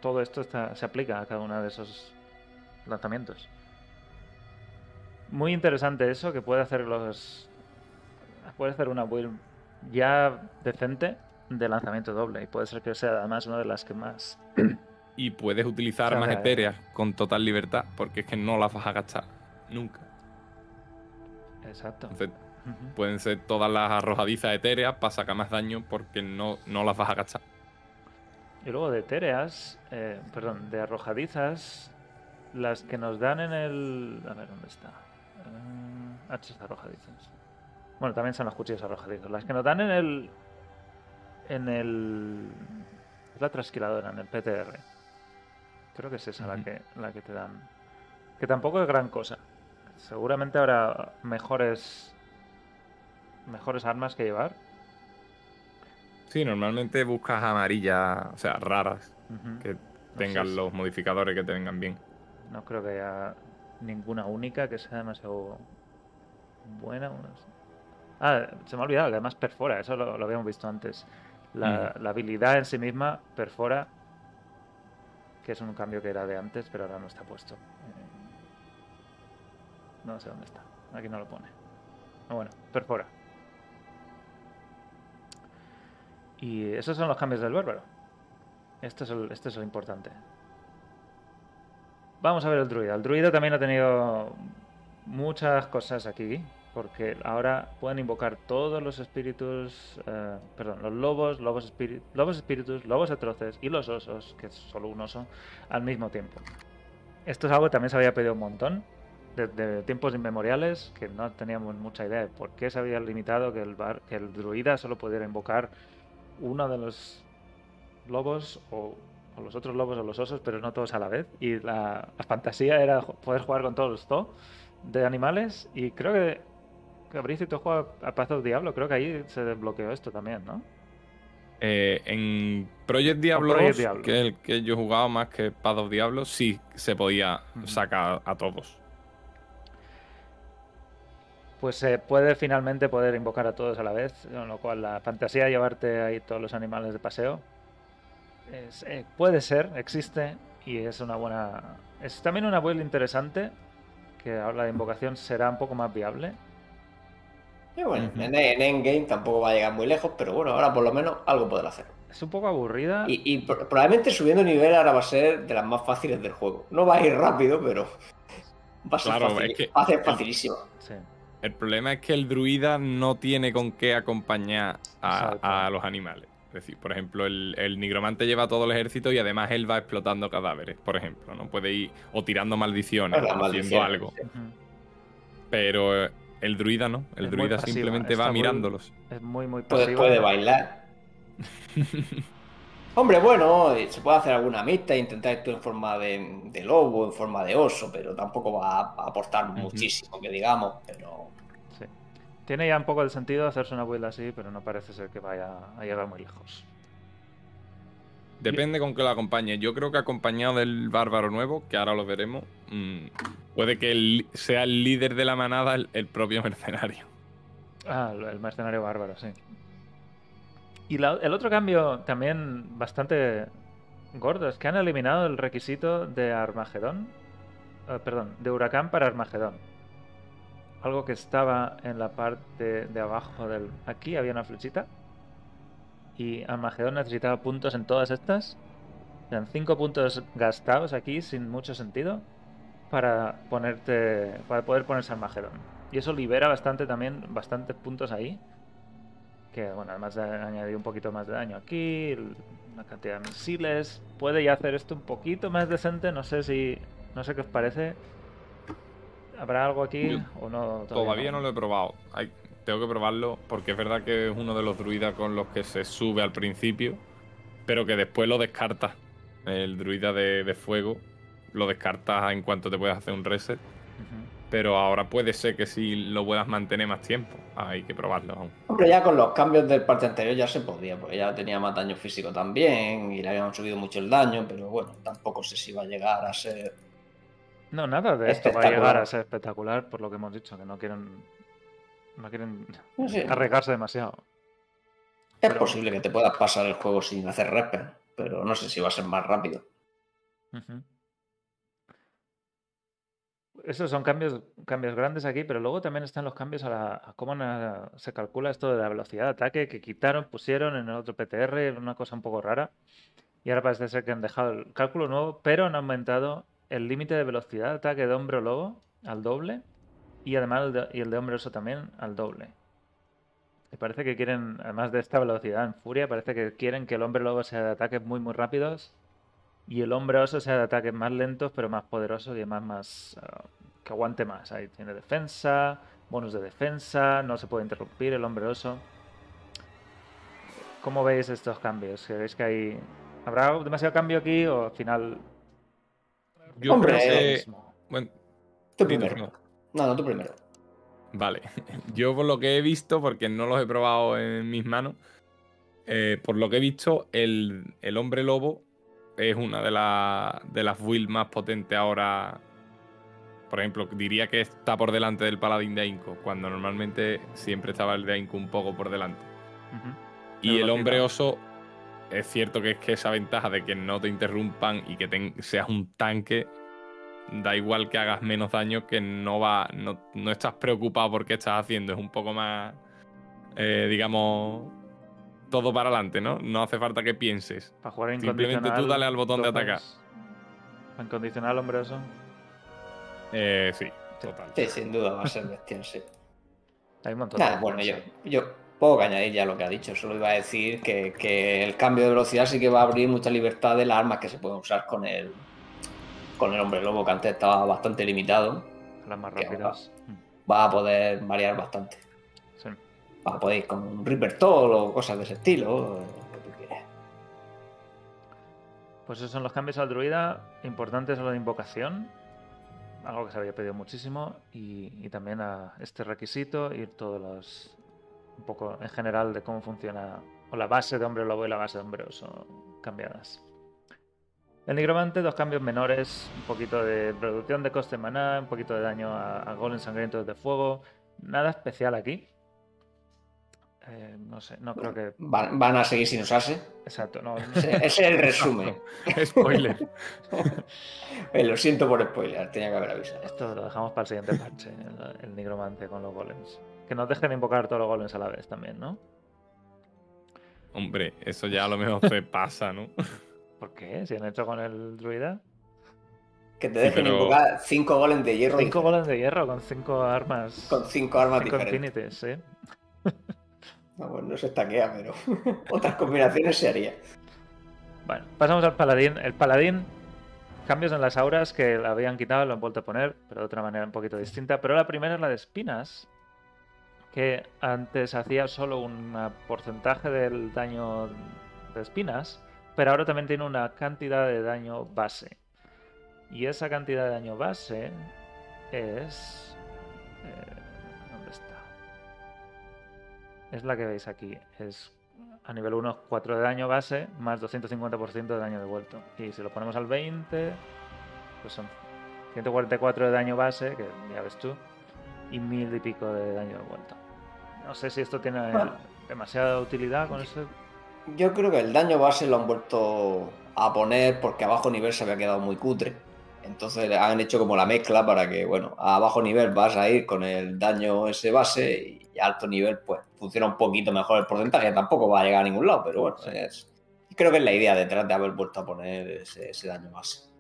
todo esto está, se aplica a cada uno de esos lanzamientos. Muy interesante eso, que puede hacer los. Puede hacer una build ya decente de lanzamiento doble. Y puede ser que sea además una de las que más. Y puedes utilizar armas etéreas con total libertad, porque es que no las vas a gastar nunca. Exacto. Entonces, Pueden ser todas las arrojadizas etéreas para sacar más daño porque no, no las vas a gastar. Y luego de etéreas, eh, perdón, de arrojadizas, las que nos dan en el... A ver, ¿dónde está? Eh, hachas arrojadizas. Bueno, también son los cuchillos arrojadizos. Las que nos dan en el... En el... Es la trasquiladora, en el PTR. Creo que es esa la, que, la que te dan. Que tampoco es gran cosa. Seguramente habrá mejores... Mejores armas que llevar. Sí, normalmente buscas amarillas, o sea, raras, que No tengan sé los modificadores que te vengan bien. No creo que haya ninguna única que sea demasiado buena. Ah, se me ha olvidado que además perfora, eso lo, lo habíamos visto antes. La, la habilidad en sí misma perfora, que es un cambio que era de antes, pero ahora no está puesto. Eh, No sé dónde está, aquí no lo pone. Bueno, perfora. Y esos son los cambios del bárbaro. Este es el, este es el importante. Vamos a ver el druida. El druida también ha tenido muchas cosas aquí, porque ahora pueden invocar todos los espíritus, eh, perdón, los lobos, lobos, espíri- lobos espíritus, lobos atroces y los osos, que es solo un oso, al mismo tiempo. Esto es algo que también se había pedido un montón, desde tiempos inmemoriales, que no teníamos mucha idea de por qué se había limitado que el, que el druida solo pudiera invocar uno de los lobos o, o los otros lobos o los osos, pero no todos a la vez. Y la, la fantasía era poder jugar con todos los to de animales. Y creo que Cabricio, tú juegas a Path of Diablo, creo que ahí se desbloqueó esto también, ¿no? Eh, en Project Diablo, Project 2, Diablo. que es el que yo jugaba más que Path of Diablo, sí se podía sacar a todos. Pues se puede finalmente poder invocar a todos a la vez, con lo cual la fantasía de llevarte ahí todos los animales de paseo Es- eh, puede ser, existe y es una buena. Es también una build interesante que ahora la invocación será un poco más viable. Y bueno, en, en Endgame tampoco va a llegar muy lejos, pero bueno, ahora por lo menos algo podrá hacer. Es un poco aburrida. Y, y pro- probablemente subiendo nivel ahora va a ser de las más fáciles del juego. No va a ir rápido, pero va a ser, Claro, facili- es que- va a ser facilísimo. Sí. El problema es que el druida no tiene con qué acompañar a, los animales. Es decir, por ejemplo, el, el nigromante lleva todo el ejército y además él va explotando cadáveres, por ejemplo. No puede ir o tirando maldiciones, o haciendo algo. sí. Pero eh, el druida no. El Es druida simplemente está va muy- mirándolos. Es muy, muy Puede, pasiva. puede bailar. Hombre, bueno, eh, se puede hacer alguna amistad, intentar esto en forma de, de lobo, en forma de oso, pero tampoco va a, aportar muchísimo, que digamos. Pero Sí. Tiene ya un poco de sentido hacerse una build así, pero no parece ser que vaya a llegar muy lejos. Depende con qué lo acompañe. Yo creo que acompañado del bárbaro nuevo, que ahora lo veremos, mm, puede que el- sea el líder de la manada el, el propio mercenario. Ah, el mercenario bárbaro, sí. Y el otro cambio también bastante gordo es que han eliminado el requisito de Armagedón. eh, perdón, de Huracán para Armagedón. Algo que estaba en la parte de abajo del... Aquí había una flechita. Y Armagedón necesitaba puntos en todas estas. Eran cinco puntos gastados aquí sin mucho sentido para ponerte para poder ponerse Armagedón. Y eso libera bastante también, bastantes puntos ahí. Que bueno, además de añadir un poquito más de daño aquí, una cantidad de misiles, puede ya hacer esto un poquito más decente. No sé si, no sé qué os parece. ¿Habrá algo aquí Yo o no? Todavía no lo he probado. Hay- tengo que probarlo porque es verdad que es uno de los druidas con los que se sube al principio, pero que después lo descartas. El druida de, de fuego lo descartas en cuanto te puedes hacer un reset. Pero ahora puede ser que sí lo puedas mantener más tiempo. Hay que probarlo aún. Hombre, ya con los cambios del parte anterior ya se podía, porque ya tenía más daño físico también y le habían subido mucho el daño, pero bueno, tampoco sé si va a llegar a ser. No, nada de esto va a llegar a ser espectacular, por lo que hemos dicho, que no quieren, no quieren sé, arriesgarse demasiado. es pero- posible que te puedas pasar el juego sin hacer respet, pero no sé si va a ser más rápido. Ujú. Esos son cambios, cambios grandes aquí, pero luego también están los cambios a, la- a cómo se calcula esto de la velocidad de ataque que quitaron, pusieron en el otro PTR, una cosa un poco rara. Y ahora parece ser que han dejado el cálculo nuevo, pero han aumentado el límite de velocidad de ataque de hombre o lobo al doble y además el de, y el de hombre oso también al doble. Y parece que quieren, además de esta velocidad en furia, parece que quieren que el hombre lobo sea de ataques muy muy rápidos y el hombre oso sea de ataques más lentos pero más poderosos y además más ah, que aguante más. Ahí tiene defensa, bonus de defensa, no se puede interrumpir el hombre oso. ¿Cómo veis estos cambios? ¿Creéis que hay habrá demasiado cambio aquí o al final Yo Hombre, creo que. mismo? Bueno, Tú di tú primero. primero. No, no, tú primero. Vale. Yo por lo que he visto, porque no los he probado en mis manos, eh, por lo que he visto, el, el hombre lobo es una de, la- de las builds más potentes ahora. Por ejemplo, diría que está por delante del paladín de Ainco, cuando normalmente siempre estaba el de Ainco un poco por delante. Y el hombre oso, es cierto que es que esa ventaja de que no te interrumpan y que seas un tanque, da igual que hagas menos daño, que no va, no, no estás preocupado por qué estás haciendo, es un poco más, eh, digamos, todo para adelante, ¿no? No hace falta que pienses. Para jugar Simplemente tú incondicional, dale al botón de atacar. Incondicional hombre oso. Eh, sí, total. Sí, sin duda va a ser bestial, sí. Hay un montón Nada, de bueno, yo, yo que añadir ya lo que ha dicho. Solo iba a decir que, que el cambio de velocidad sí que va a abrir mucha libertad de las armas que se pueden usar con el, con el hombre lobo, que antes estaba bastante limitado. las más rápidas. Va a poder variar bastante. Sí. Va a poder con un Reaper Toll o cosas de ese estilo. lo que tú quieras. Pues esos son los cambios al druida. Importante es lo de invocación. Algo que se había pedido muchísimo. Y, y también a este requisito. Ir todos los. Un poco en general de cómo funciona. O la base de hombre lobo y la base de hombre oso cambiadas. El nigromante, dos cambios menores. Un poquito de reducción de coste de maná. Un poquito de daño a, a golems sangrientos de fuego. Nada especial aquí. Eh, no sé, no creo que. Van, van a seguir sin usarse. Exacto, no. Ese, ese es el resumen. Spoiler. Eh, lo siento por spoiler, tenía que haber avisado. Esto lo dejamos para el siguiente parche, el, el nigromante con los golems. Que nos dejen invocar todos los golems a la vez también, ¿no? Hombre, eso ya a lo mejor se pasa, ¿no? ¿Por qué? Si han hecho con el druida. Que te dejen pero- invocar cinco golems de hierro Cinco diferentes, golems de hierro con cinco armas. con cinco armas cinco diferentes. infinities, sí. Pues no se estaquea, pero otras combinaciones se haría. Bueno, pasamos al paladín. El paladín, cambios en las auras que la habían quitado, lo han vuelto a poner, pero de otra manera un poquito distinta. Pero la primera es la de espinas, que antes hacía solo un porcentaje del daño de espinas, pero ahora también tiene una cantidad de daño base. Y esa cantidad de daño base es... eh. Es la que veis aquí. Es a nivel 1 4 de daño base más 250% de daño devuelto. Y si lo ponemos al 20, pues son 144 de daño base, que ya ves tú, y 1000 y pico de daño devuelto. No sé si esto tiene Bueno. demasiada utilidad con eso. Yo creo que el daño base lo han vuelto a poner porque a bajo nivel se había quedado muy cutre. Entonces han hecho como la mezcla para que, bueno, a bajo nivel vas a ir con el daño ese base y a alto nivel pues funciona un poquito mejor el porcentaje. Tampoco va a llegar a ningún lado, pero bueno, es- creo que es la idea detrás de haber vuelto a poner ese, ese daño base.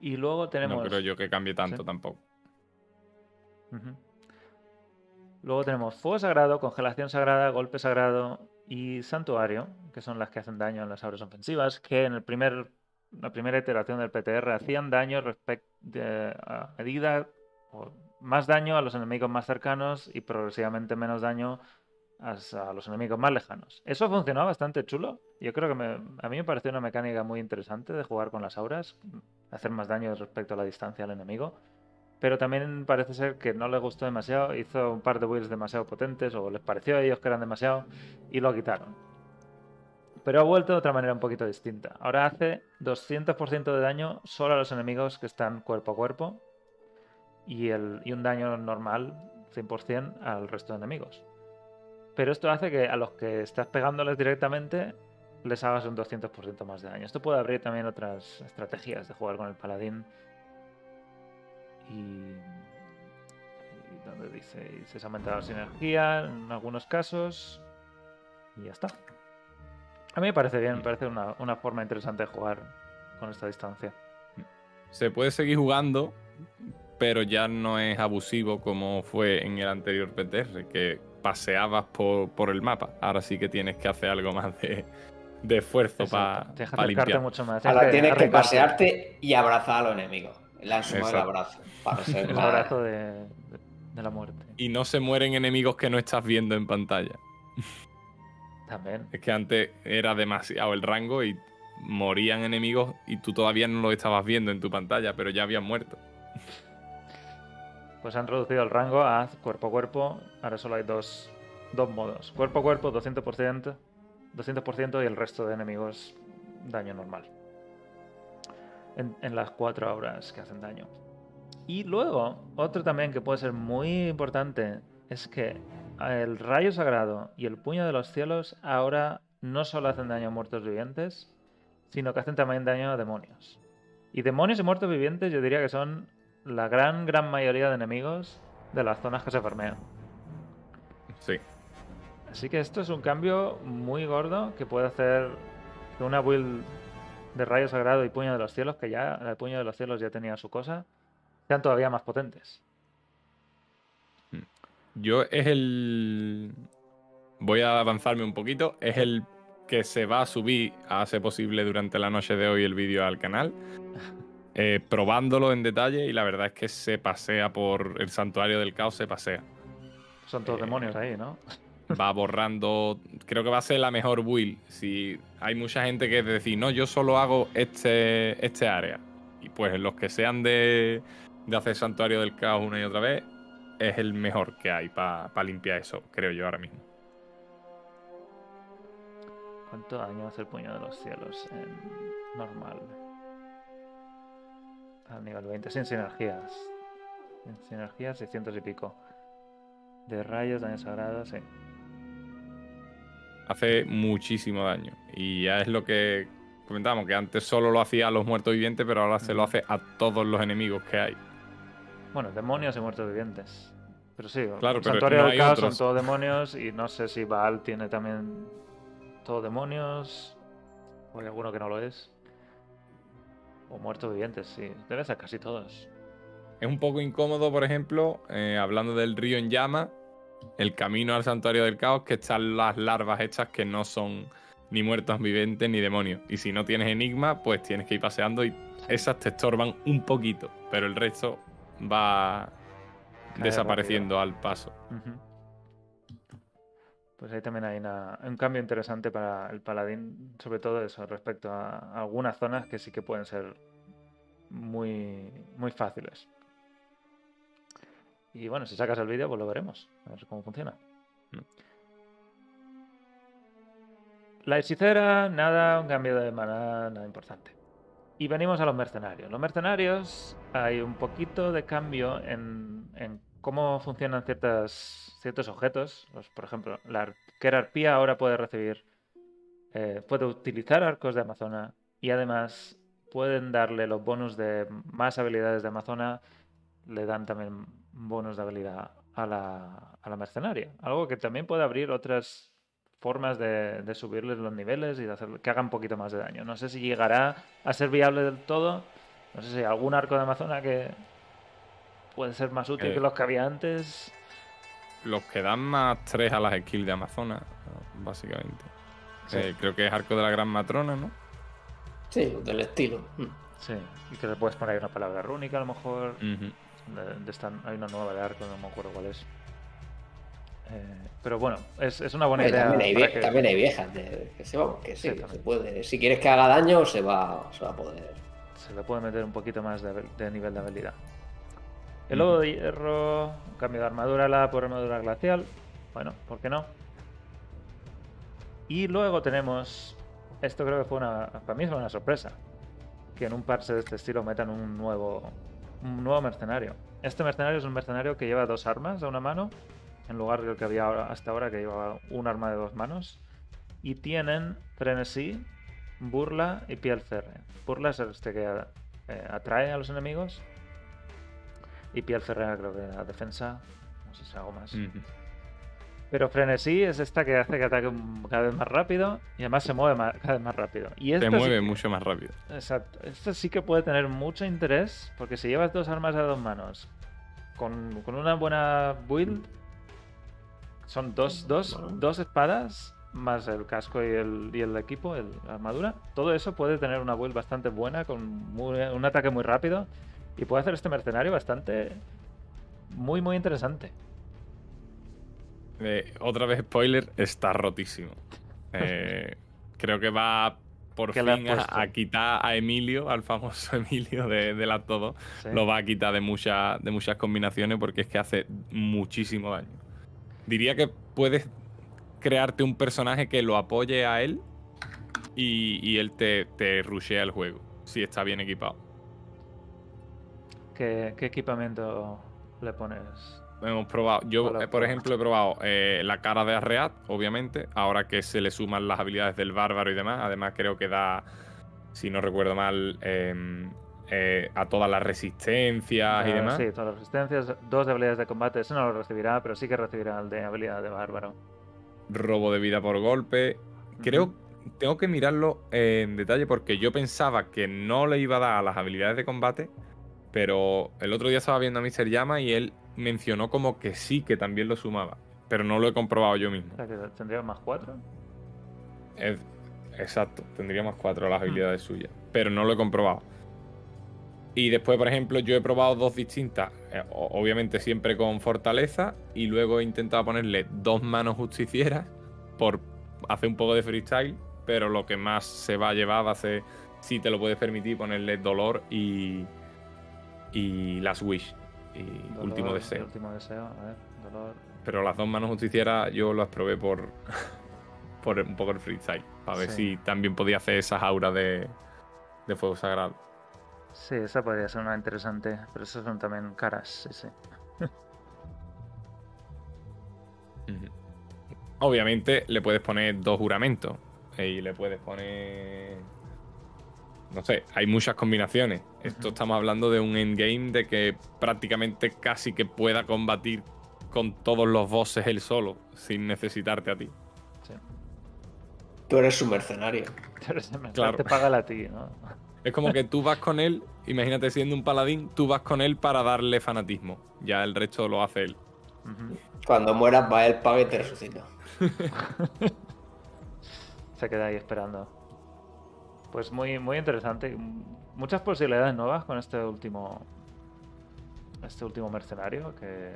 Y luego tenemos... No creo yo que cambie tanto Sí. tampoco. Luego tenemos Fuego Sagrado, Congelación Sagrada, Golpe Sagrado y Santuario, que son las que hacen daño en las auras ofensivas, que en el primer, la primera iteración del PTR hacían daño respecto a medida o más daño a los enemigos más cercanos y progresivamente menos daño a, los enemigos más lejanos. Eso funcionó bastante chulo. Yo creo que me- a mí me pareció una mecánica muy interesante de jugar con las auras, hacer más daño respecto a la distancia al enemigo. Pero también parece ser que no le gustó demasiado, hizo un par de builds demasiado potentes o les pareció a ellos que eran demasiado y lo quitaron. Pero ha vuelto de otra manera un poquito distinta. Ahora hace 200% de daño solo a los enemigos que están cuerpo a cuerpo y, un daño normal 100% al resto de enemigos. Pero esto hace que a los que estás pegándoles directamente les hagas un 200% más de daño. Esto puede abrir también otras estrategias de jugar con el paladín y, y donde dice se ha aumentado la sinergia en algunos casos y ya está. A mí me parece bien, me parece una, una forma interesante de jugar con esta distancia. Se puede seguir jugando, pero ya no es abusivo como fue en el anterior PTR, que paseabas por, por el mapa. Ahora sí que tienes que hacer algo más de, de esfuerzo para limpiar. mucho más. Ahora tienes que pasearte y abrazar a los enemigos. Le han sumado el Exacto. abrazo. Para ser El abrazo de, de- de la muerte. Y no se mueren enemigos que no estás viendo en pantalla. También. Es que antes era demasiado el rango y morían enemigos y tú todavía no los estabas viendo en tu pantalla, pero ya habían muerto. Pues han reducido el rango a cuerpo a cuerpo. Ahora solo hay dos, dos modos. Cuerpo a cuerpo 200%, 200% y el resto de enemigos daño normal. En, en las cuatro horas que hacen daño. Y luego, otro también que puede ser muy importante es que el rayo sagrado y el puño de los cielos ahora no solo hacen daño a muertos vivientes, sino que hacen también daño a demonios. Y demonios y muertos vivientes yo diría que son la gran, gran mayoría de enemigos de las zonas que se farmean. Sí. Así que esto es un cambio muy gordo que puede hacer que una build de rayo sagrado y puño de los cielos, que ya el puño de los cielos ya tenía su cosa, sean todavía más potentes. Yo es el. Voy a avanzarme un poquito. Es el que se va a subir a ser posible durante la noche de hoy el vídeo al canal. eh, probándolo en detalle y la verdad es que se pasea por el santuario del caos, se pasea. Son todos Eh, demonios ahí, ¿no? Va borrando. Creo que va a ser la mejor build. Si hay mucha gente que es decir, no, yo solo hago este, este área. Y pues los que sean de, de hacer santuario del caos una y otra vez, es el mejor que hay para limpiar eso, creo yo ahora mismo. ¿Cuánto daño hace el puño de los cielos en normal? Al nivel 20, sin sinergias. Sin sinergias, 600 y pico. De rayos, daño sagrado, sí. Hace muchísimo daño. Y ya es lo que comentábamos, que antes solo lo hacía a los muertos vivientes, pero ahora se lo hace a todos los enemigos que hay. Bueno, demonios y muertos vivientes. Pero sí, Claro, pero Santuario no del Caos otros. son todos demonios y no sé si Baal tiene también todos demonios o hay alguno que no lo es. O muertos vivientes, sí. Debe ser casi todos. Es un poco incómodo, por ejemplo, eh, hablando del río en llama, el camino al santuario del caos, que están las larvas hechas que no son ni muertos vivientes ni demonios. Y si no tienes enigma, pues tienes que ir paseando y esas te estorban un poquito, pero el resto va Cae desapareciendo al paso. Pues ahí también hay una- un cambio interesante para el paladín, sobre todo eso, respecto a algunas zonas que sí que pueden ser muy, muy fáciles. Y bueno, si sacas el vídeo, pues lo veremos, a ver cómo funciona. Mm. La hechicera, nada, un cambio de maná, nada importante. Y venimos a los mercenarios. Los mercenarios hay un poquito de cambio en, en cómo funcionan ciertas, ciertos objetos. Por ejemplo, la arquera ahora puede recibir, eh, puede utilizar arcos de Amazona y además pueden darle los bonus de más habilidades de Amazona, le dan también bonus de habilidad a la, a la mercenaria. Algo que también puede abrir otras formas de, de subirles los niveles y de hacer que haga un poquito más de daño. No sé si llegará a ser viable del todo. No sé si hay algún arco de Amazona que puede ser más útil Eh, que los que había antes. Los que dan más 3 a las skills de Amazona, básicamente. Sí. Eh, creo que es arco de la gran matrona, ¿no? Sí, del estilo. Mm. Sí, y que le puedes poner ahí una palabra rúnica a lo mejor. Ujú. De- de esta- hay una nueva de arco, no me acuerdo cuál es. Eh, pero bueno, es, es una buena idea. también, hay para vie- que- también hay viejas, de- que sí, vamos, que sí, Sí, se puede. Si quieres que haga daño, se va, se va a poder. se le puede meter un poquito más de nivel de habilidad. El lobo de hierro, cambio de armadura la por armadura glacial. Bueno, ¿por qué no? Y luego tenemos. Esto creo que fue una. Para mí fue una sorpresa. Que en un parche de este estilo metan un nuevo. Un nuevo mercenario. Este mercenario es un mercenario que lleva dos armas a una mano. En lugar del que había hasta ahora que llevaba un arma de dos manos. Y tienen frenesí, burla y piel férrea. Burla es este que eh, atrae a los enemigos. Y piel férrea creo que a defensa. No sé si algo más. Pero frenesí es esta que hace que ataque cada vez más rápido y además se mueve cada vez más rápido. Y sí mueve que- mucho más rápido. Exacto. Esto sí que puede tener mucho interés porque si llevas dos armas a dos manos con, con una buena build, son dos, dos, Bueno. dos espadas más el casco y el, y el equipo, el- la armadura. Todo eso puede tener una build bastante buena con muy- un ataque muy rápido y puede hacer este mercenario bastante muy, muy interesante. Eh, otra vez spoiler, está rotísimo. Eh, creo que va por ¿Qué le has fin a, quitar a Emilio, al famoso Emilio de, de la todo. Sí. Lo va a quitar de, muchas de muchas combinaciones porque es que hace muchísimo daño. Diría que puedes crearte un personaje que lo apoye a él y, y él te, te rushea el juego, si está bien equipado. ¿Qué, qué equipamiento le pones? Hemos probado, yo Hola, eh, por ejemplo he probado eh, la cara de Arreat, obviamente, ahora que se le suman las habilidades del bárbaro y demás, además creo que da, si no recuerdo mal, em, eh, a todas las resistencias y Eh, demás. Sí, todas las resistencias, dos de habilidades de combate, eso no lo recibirá, pero sí que recibirá el de habilidad de bárbaro. Robo de vida por golpe. Creo, tengo que mirarlo en detalle porque yo pensaba que no le iba a dar a las habilidades de combate, pero el otro día estaba viendo a Mr. Llama y él mencionó como que sí, que también lo sumaba, pero no lo he comprobado yo mismo. O sea, que tendría más cuatro. Es- exacto, tendríamos cuatro las habilidades suyas, pero no lo he comprobado. Y después, por ejemplo, yo he probado dos distintas, eh, obviamente siempre con fortaleza, y luego he intentado ponerle dos manos justicieras por hacer un poco de freestyle, pero lo que más se va a llevar va a ser, si te lo puedes permitir, ponerle dolor y, y last wish, y Dolor, último deseo. Último deseo, a ver, dolor. Pero las dos manos justicieras yo las probé por, por un poco el freestyle. Para ver si también podía hacer esas auras de, de fuego sagrado. Sí, esa podría ser una interesante, pero esas son también caras, sí, sí. Obviamente le puedes poner dos juramentos y le puedes poner... No sé, hay muchas combinaciones. Esto estamos hablando de un endgame de que prácticamente casi que pueda combatir con todos los bosses él solo, sin necesitarte a ti. Sí. Tú eres su mercenario. Pero se me Claro. te paga a ti, ¿no? Es como que tú vas con él, imagínate siendo un paladín, tú vas con él para darle fanatismo. Ya el resto lo hace él. Cuando mueras va él, paga y te resucita. Se queda ahí esperando. Pues muy, muy interesante. Muchas posibilidades nuevas con este último. Este último mercenario que.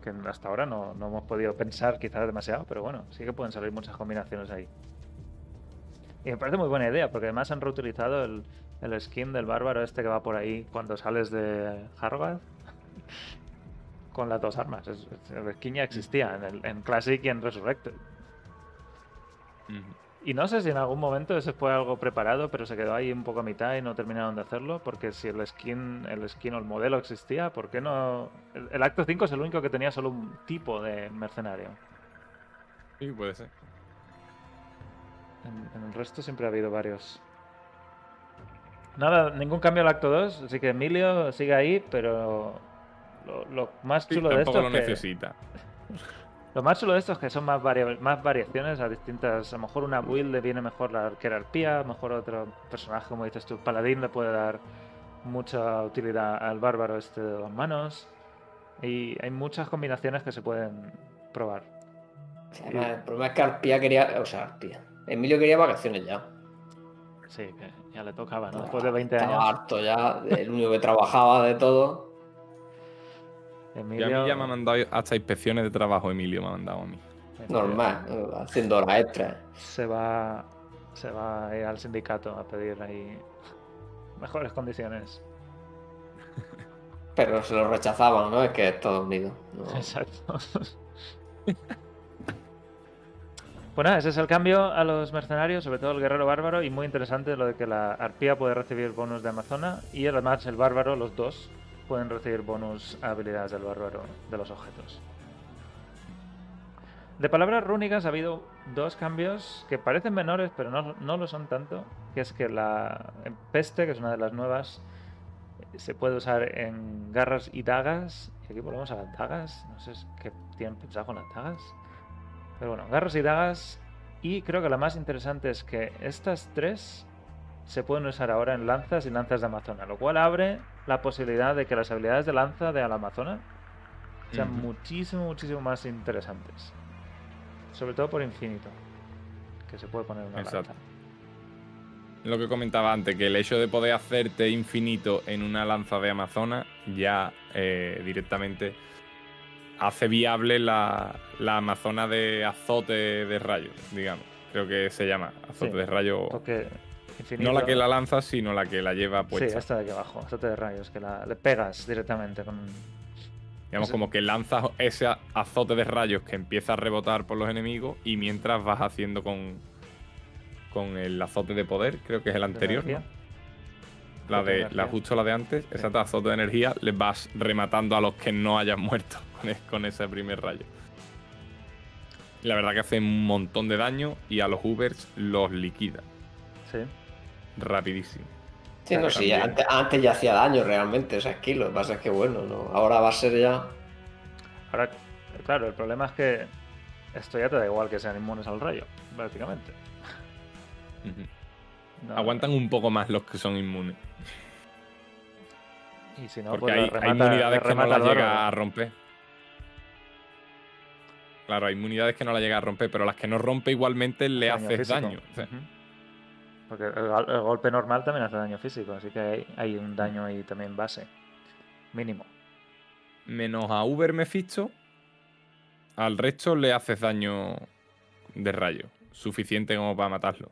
Que hasta ahora no, no hemos podido pensar quizás demasiado, pero bueno, sí que pueden salir muchas combinaciones ahí. Y me parece muy buena idea, porque además han reutilizado el, el skin del bárbaro este que va por ahí cuando sales de Harrogate con las dos armas. Es- es- el skin ya existía en, el- en Classic y en Resurrected. Y no sé si en algún momento ese fue algo preparado, pero se quedó ahí un poco a mitad y no terminaron de hacerlo, porque si el skin, el skin o el modelo existía, ¿por qué no? El, el Acto 5 es el único que tenía solo un tipo de mercenario. Sí, puede ser. En, en el resto siempre ha habido varios. Nada, ningún cambio al Acto 2, así que Emilio sigue ahí, pero lo, lo más Sí, chulo de esto lo es que... necesita. Lo más chulo de esto es que son más, varia- más variaciones a distintas. A lo mejor una build le viene mejor la arquera arpía, a lo mejor otro personaje, como dices tú, paladín, le puede dar mucha utilidad al bárbaro este de dos manos. Y hay muchas combinaciones que se pueden probar. Además, el problema es que Arpía quería. O sea, Arpía. Emilio quería vacaciones ya. Sí, que ya le tocaba, ¿no? Después de 20 Estaba años. harto ya. El único que trabajaba de todo. Y a Emilio, mí ya me ha mandado hasta inspecciones de trabajo, Emilio me ha mandado a mí. Emilio Normal. ¿no? Haciendo horas extras. Se va, se va a ir al sindicato a pedir ahí mejores condiciones. Pero se lo rechazaban, ¿no? Es que es todo unido. ¿no? Exacto. Pues nada, ese es el cambio a los mercenarios, sobre todo el guerrero bárbaro, y muy interesante lo de que la arpía puede recibir bonus de Amazona y además el bárbaro, los dos, pueden recibir bonus a habilidades del bárbaro de los objetos. De palabras rúnicas ha habido dos cambios que parecen menores, pero no, no lo son tanto, que es que la peste, que es una de las nuevas, se puede usar en garras y dagas. Y aquí volvemos a las dagas. No sé qué tienen pensado con las dagas. Pero bueno, garras y dagas. Y creo que la más interesante es que estas tres se pueden usar ahora en lanzas y lanzas de Amazona. Lo cual abre la posibilidad de que las habilidades de lanza de la Amazona sean muchísimo, muchísimo más interesantes. Sobre todo por infinito. Que se puede poner una Exacto. lanza. Lo que comentaba antes, que el hecho de poder hacerte infinito en una lanza de Amazona ya eh, directamente hace viable la, la Amazona de azote de rayo, digamos. Creo que se llama azote Sí, de rayo. Porque. No la que la lanza, sino la que la lleva Sí, puesta. esta de aquí abajo, azote de rayos, que la, le pegas directamente con. Digamos, como que lanzas ese azote de rayos que empieza a rebotar por los enemigos y mientras vas haciendo con, con el azote de poder, creo que es el anterior. ¿no? La de de, la energía. justo la de antes, exacto, azote de energía, les vas rematando a los que no hayan muerto con, e- con ese primer rayo. La verdad que hace un montón de daño y a los Ubers los liquida Sí. rapidísimo. Sí, no, sí, antes, antes ya hacía daño realmente ese skill. Lo que pasa es que bueno, no. Ahora va a ser ya. Ahora, claro, el problema es que esto ya te da igual que sean inmunes al rayo, prácticamente. Ujú. No- Aguantan un poco más los que son inmunes. Y si no, Porque pues hay, remata- inmunidades que no al llega a romper. Claro, hay inmunidades que no la llega a romper, pero las que no rompe igualmente le Daño haces físico. daño. O sea, Ujú. Porque el, gol- el golpe normal también hace daño físico, así que hay, hay un daño ahí también base. Mínimo. Menos a Uber Mephisto, al resto le haces daño de rayo. Suficiente como para matarlo.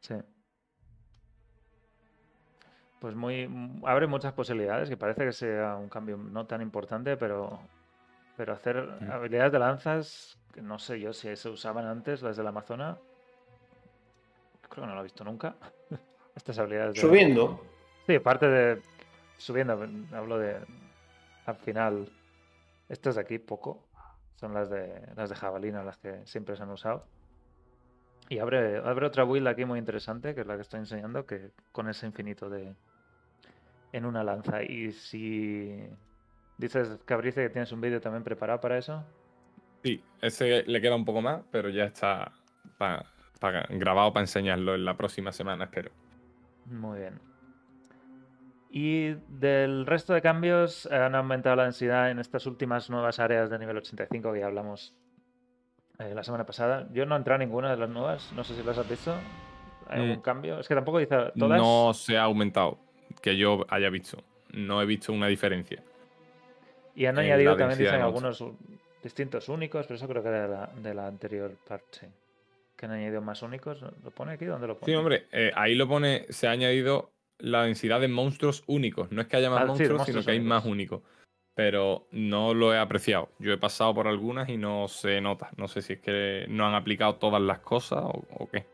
Sí. Pues muy. abre muchas posibilidades, que parece que sea un cambio no tan importante, pero. Pero hacer habilidades de lanzas, que no sé yo si se usaban antes, las del Amazona. Creo que no lo he visto nunca. Estas habilidades de. Subiendo. Sí, aparte de. Subiendo, hablo de. Al final. Estas de aquí, poco. Son las de las de jabalina, las que siempre se han usado. Y abre, abre otra build aquí muy interesante, que es la que estoy enseñando, que con ese infinito de en una lanza. Y si dices, Cabrice, que tienes un vídeo también preparado para eso. Sí, ese le queda un poco más, pero ya está grabado para enseñarlo en la próxima semana, espero. Muy bien. Y del resto de cambios han aumentado la densidad en estas últimas nuevas áreas de nivel 85 que ya hablamos eh, la semana pasada. Yo no he entrado a ninguna de las nuevas, no sé si las has visto. ¿Hay algún mm. cambio? Es que tampoco dice todas. No se ha aumentado, que yo haya visto. No he visto una diferencia. Y han añadido también, dicen, algunos distintos únicos, pero eso creo que era de la, de la anterior parte. Que han añadido más únicos. ¿Lo pone aquí? ¿Dónde lo pone? Sí, hombre, eh, ahí lo pone, se ha añadido la densidad de monstruos únicos. No es que haya más ah, monstruos, sino que hay más únicos. Pero no lo he apreciado. Yo he pasado por algunas y no se nota. No sé si es que no han aplicado todas las cosas o, qué.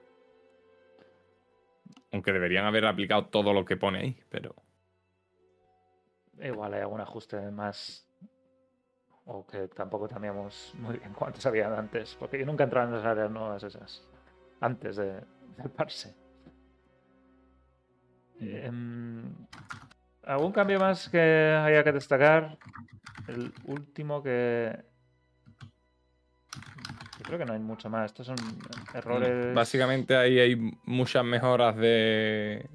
Aunque deberían haber aplicado todo lo que pone ahí, pero. Igual hay algún ajuste más. O que tampoco teníamos muy bien cuántos habían antes. Porque yo nunca he entrado en las áreas nuevas esas. Antes de, del parse. Em, ¿Algún cambio más que haya que destacar? El último que... Creo que no hay mucho más. Estos son errores... Básicamente ahí hay muchas mejoras de,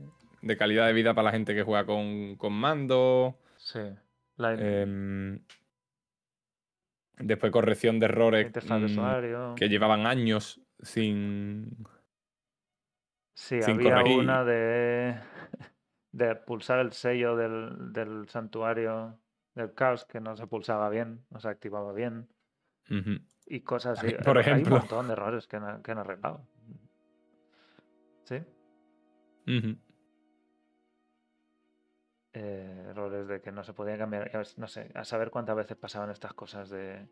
calidad de vida para la gente que juega con, mando. Sí. Em, después corrección de errores mm, que llevaban años sin... Sí, había una de de pulsar el sello del, santuario del caos que no se pulsaba bien, no se activaba bien. Y cosas así. Por ejemplo. Hay un montón de errores que han, que han arreglado. ¿Sí? Eh, errores de que no se podía cambiar. No sé, a saber cuántas veces pasaban estas cosas de.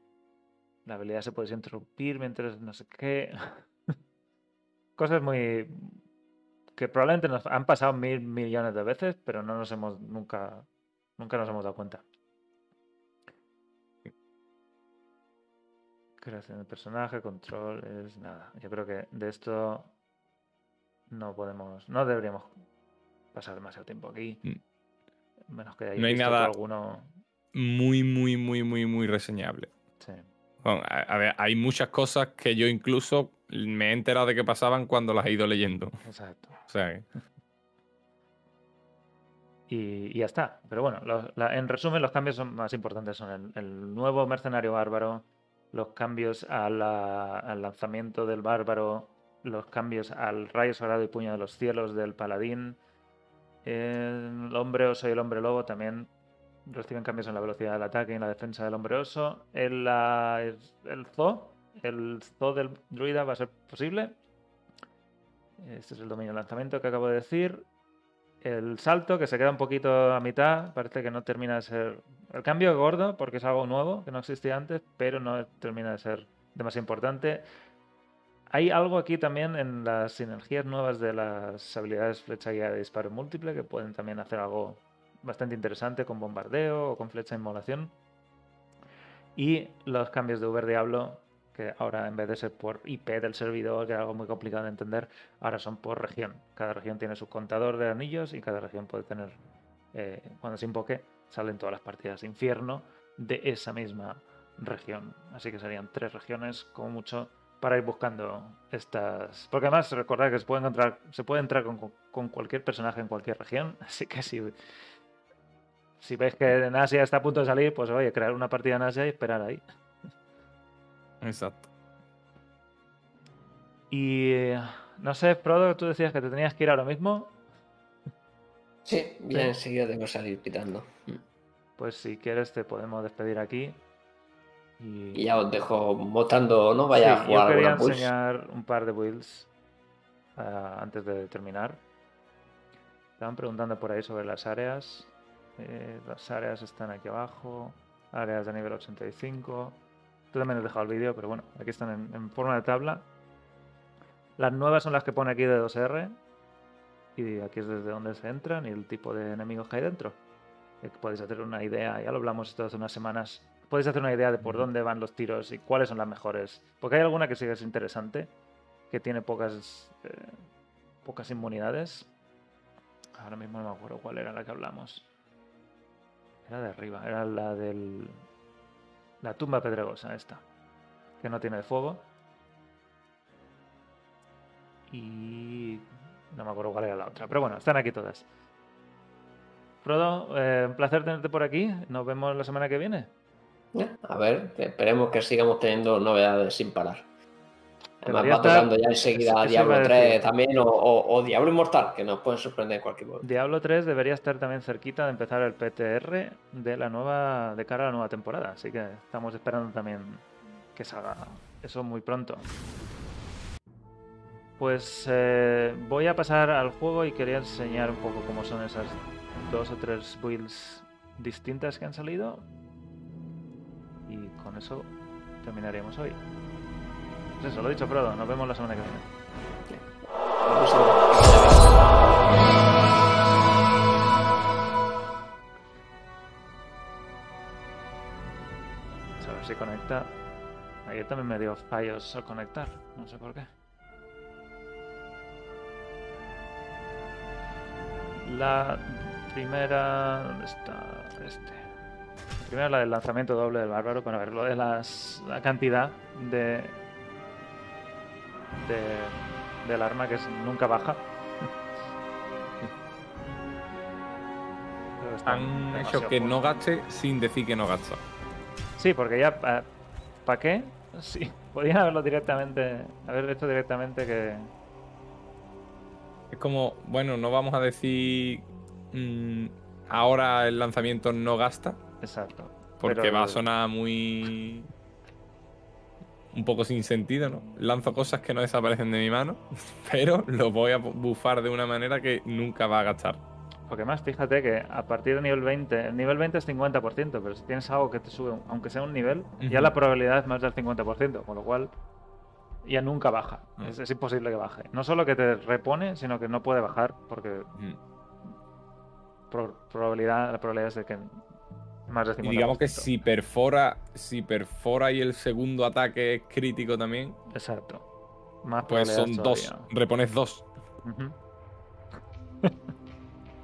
La habilidad se puede interrumpir mientras no sé qué. cosas muy que probablemente nos han pasado mil millones de veces, pero no nos hemos nunca, nunca nos hemos dado cuenta. Creación de personaje, control, es nada. Yo creo que de esto no podemos, no deberíamos pasar demasiado tiempo aquí. Mm. Menos que no hay nada alguno... muy, muy, muy, muy, muy reseñable. Sí. a ver, hay muchas cosas que yo incluso me he enterado de que pasaban cuando las he ido leyendo. Exacto. O sea, y, ya está. Pero bueno, en resumen, los cambios son más importantes son el, nuevo mercenario bárbaro, los cambios al lanzamiento del bárbaro, los cambios al rayo sagrado y puño de los cielos del paladín, el hombre oso y el hombre lobo también reciben cambios en la velocidad del ataque y en la defensa del hombre oso. El, el zoo el zoo del druida va a ser posible. Este es el dominio de lanzamiento que acabo de decir. El salto, que se queda un poquito a mitad, parece que no termina de ser. El cambio gordo, porque es algo nuevo que no existía antes, pero no termina de ser demasiado importante. Hay algo aquí también en las sinergias nuevas de las habilidades flecha guía de disparo múltiple que pueden también hacer algo bastante interesante con bombardeo o con flecha inmolación. Y los cambios de Uber Diablo que ahora en vez de ser por IP del servidor, que es algo muy complicado de entender, ahora son por región. Cada región tiene su contador de anillos y cada región puede tener, eh, cuando se invoque, salen todas las partidas de infierno de esa misma región. Así que serían tres regiones como mucho para ir buscando estas. Porque además recordad que se puede encontrar, se puede entrar con, cualquier personaje en cualquier región. Así que si, si veis que en Asia está a punto de salir, pues oye, crear una partida en Asia y esperar ahí. Exacto. Y no sé, Prodo, tú decías que te tenías que ir ahora mismo. Sí, bien, enseguida tengo que salir quitando. Pues si quieres te podemos despedir aquí. Y, ya os dejo votando, ¿no? Vaya a jugar. Yo quería enseñar un par de builds eh, antes de terminar. Estaban preguntando por ahí sobre las áreas. Eh, las áreas están aquí abajo. Áreas de nivel 85. Tú también has dejado el vídeo, pero bueno, aquí están en, forma de tabla. Las nuevas son las que pone aquí de 2R. Y aquí es desde donde se entran y el tipo de enemigos que hay dentro. Que podéis hacer una idea, ya lo hablamos esto hace unas semanas, podéis hacer una idea de por dónde van los tiros y cuáles son las mejores. Porque hay alguna que sí que es interesante, que tiene pocas, eh, pocas inmunidades. Ahora mismo no me acuerdo cuál era la que hablamos. Era de arriba, era la del... La tumba pedregosa, esta. Que no tiene fuego. Y... No me acuerdo cuál era la otra. Pero bueno, están aquí todas. Frodo, eh, un placer tenerte por aquí. Nos vemos la semana que viene. A ver, esperemos que sigamos teniendo novedades sin parar. Además va tocando ya enseguida Diablo 3 también o, Diablo Inmortal, que nos puede sorprender en cualquier momento. Diablo 3 debería estar también cerquita de empezar el PTR de la nueva de cara a la nueva temporada, así que estamos esperando también que salga eso muy pronto. Pues eh, voy a pasar al juego y quería enseñar un poco cómo son esas dos o tres builds distintas que han salido. Y con eso terminaríamos hoy. Pues eso, lo he dicho Frodo, nos vemos la semana que viene. A ver si conecta. Ayer también me dio fallos al conectar, no sé por qué. La primera... ¿Dónde está este? La primera la del lanzamiento doble del bárbaro, para ver lo de las, la cantidad de del arma que es, nunca baja. Han hecho que no gaste sin decir que no gasta. Sí, porque ya. ¿Para qué? Sí, podían haberlo directamente. Haber hecho directamente que. Es como, bueno, no vamos a decir. Mm, ahora el lanzamiento no gasta. Exacto. Porque va a sonar muy un poco sin sentido, ¿no? Lanzo cosas que no desaparecen de mi mano, pero lo voy a bufar de una manera que nunca va a gastar. Porque más, fíjate que a partir del nivel 20, el nivel 20 es 50%, pero si tienes algo que te sube, aunque sea un nivel, ya la probabilidad es más del 50%, con lo cual ya nunca baja. Ah. es, imposible que baje. No solo que te repone, sino que no puede bajar porque probabilidad, la probabilidad es de que y digamos que si perfora, si perfora y el segundo ataque es crítico también. Exacto. Más pues son dos. Repones dos. y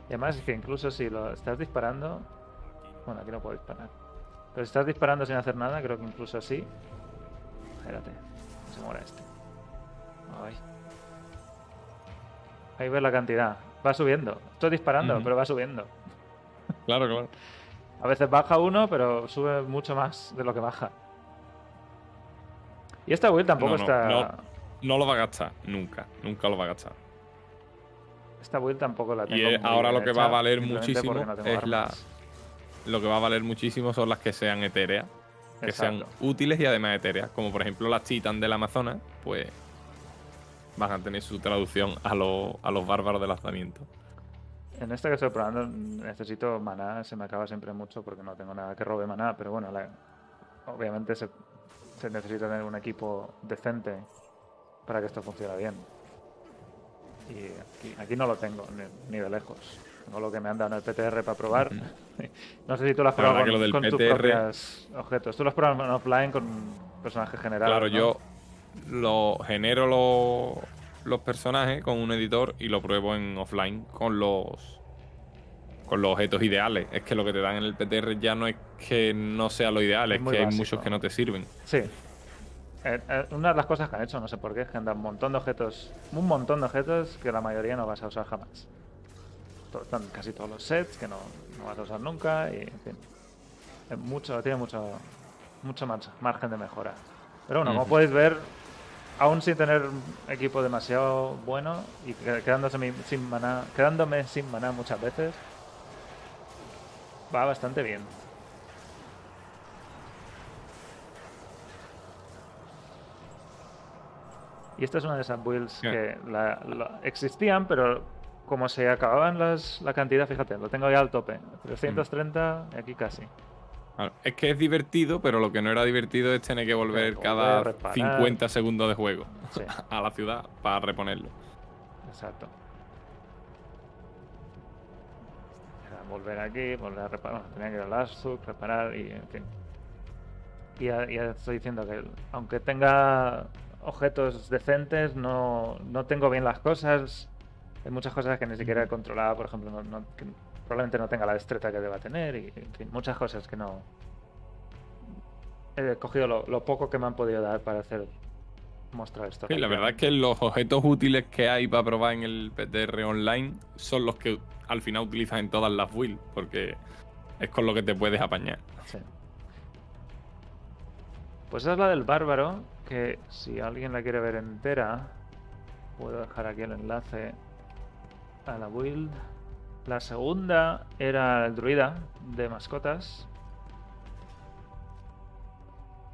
además es que incluso si lo estás disparando. Bueno, aquí no puedo disparar. Pero si estás disparando sin hacer nada, creo que incluso así. Espérate. Se muera este. Ay. Ahí ves la cantidad. Va subiendo. Estoy disparando, pero va subiendo. Claro, claro. A veces baja uno, pero sube mucho más de lo que baja. Y esta build tampoco está. No, lo va a gastar, nunca. Nunca lo va a gastar. Esta build tampoco la tengo. Y ahora lo que va a valer muchísimo es la. Lo que va a valer muchísimo son las que sean etéreas. Que sean útiles y además etéreas. Como por ejemplo las Titan del Amazonas, pues van a tener su traducción a, a los bárbaros del lanzamiento. En este estoy probando necesito maná, se me acaba siempre mucho porque no tengo nada que robe maná, pero bueno, obviamente se, necesita tener un equipo decente para que esto funcione bien. Y aquí, no lo tengo, ni, de lejos. Tengo lo que me han dado en el PTR para probar. no sé si tú lo has probado con, tus propios objetos. Tú lo has probado en offline con personaje general. Claro, yo lo genero lo, los personajes con un editor y lo pruebo en offline con los con los objetos ideales. Es que lo que te dan en el PTR ya no es que no sea lo ideal, es, que hay muchos que no te sirven. Sí. Eh, eh, una de las cosas que han hecho, no sé por qué, es que han dado un montón de objetos, un montón de objetos que la mayoría no vas a usar jamás. Están casi todos los sets que no, vas a usar nunca y, en fin. mucho, tiene mucho, mucho margen de mejora. Pero bueno, como podéis ver, aún sin tener equipo demasiado bueno y quedándose sin maná, quedándome sin maná muchas veces, va bastante bien. Y esta es una de esas builds que existían, pero como se acababan las, la cantidad, fíjate, lo tengo ya al tope. 330 y aquí casi. Es que es divertido, pero lo que no era divertido es tener que volver cada 50 segundos de juego a la ciudad para reponerlo. Exacto. volver aquí, volver a reparar. tenía que ir al Asuk, reparar y en fin. Y ya, ya estoy diciendo que aunque tenga objetos decentes, no, no tengo bien las cosas. Hay muchas cosas que ni siquiera he controlado, por ejemplo, no, no- que probablemente no tenga la destreza que deba tener y, en fin, muchas cosas que no... He cogido lo, lo poco que me han podido dar para hacer mostrar esto. Sí, la verdad es que los objetos útiles que hay para probar en el PTR online son los que al final utilizas en todas las builds, porque es con lo que te puedes apañar. Sí. Pues esa es la del bárbaro, que si alguien la quiere ver entera, puedo dejar aquí el enlace a la build. La segunda era el druida de mascotas.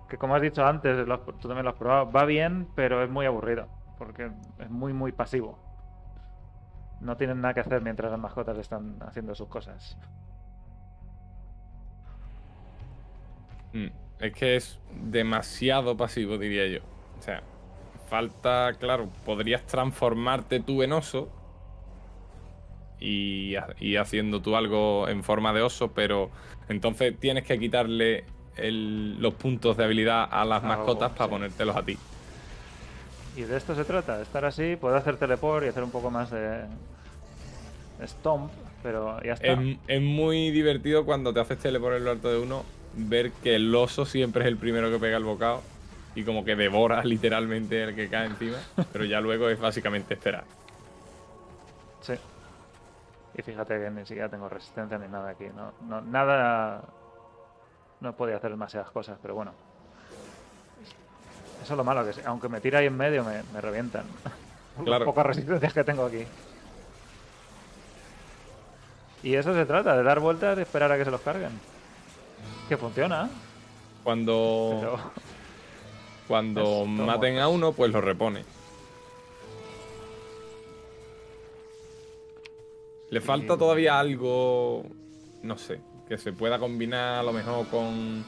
Que como has dicho antes, tú también lo has probado, va bien, pero es muy aburrido, porque es muy, muy pasivo. No tienen nada que hacer mientras las mascotas están haciendo sus cosas. Mm, Es que es demasiado pasivo, diría yo. O sea, falta, claro, podrías transformarte tú en oso y, ha- y haciendo tú algo en forma de oso, pero entonces tienes que quitarle el- los puntos de habilidad a las Ah, mascotas para sí. ponértelos a ti. Y de esto se trata, estar así, poder hacer teleport y hacer un poco más de stomp, pero ya está. Es, es muy divertido cuando te haces tele por el alto de uno ver que el oso siempre es el primero que pega el bocado y como que devora literalmente el que cae encima, pero ya luego es básicamente esperar. Sí. Y fíjate que ni siquiera tengo resistencia ni nada aquí. No, no- nada. No podía hacer demasiadas cosas, pero bueno. Eso es lo malo, que aunque me tira ahí en medio me, me revientan. Las Claro. pocas resistencias que tengo aquí. Y eso se trata, de dar vueltas y esperar a que se los carguen. Que funciona, Cuando, pero. cuando maten a uno, pues lo repone. Le falta todavía algo, no sé, que se pueda combinar a lo mejor con...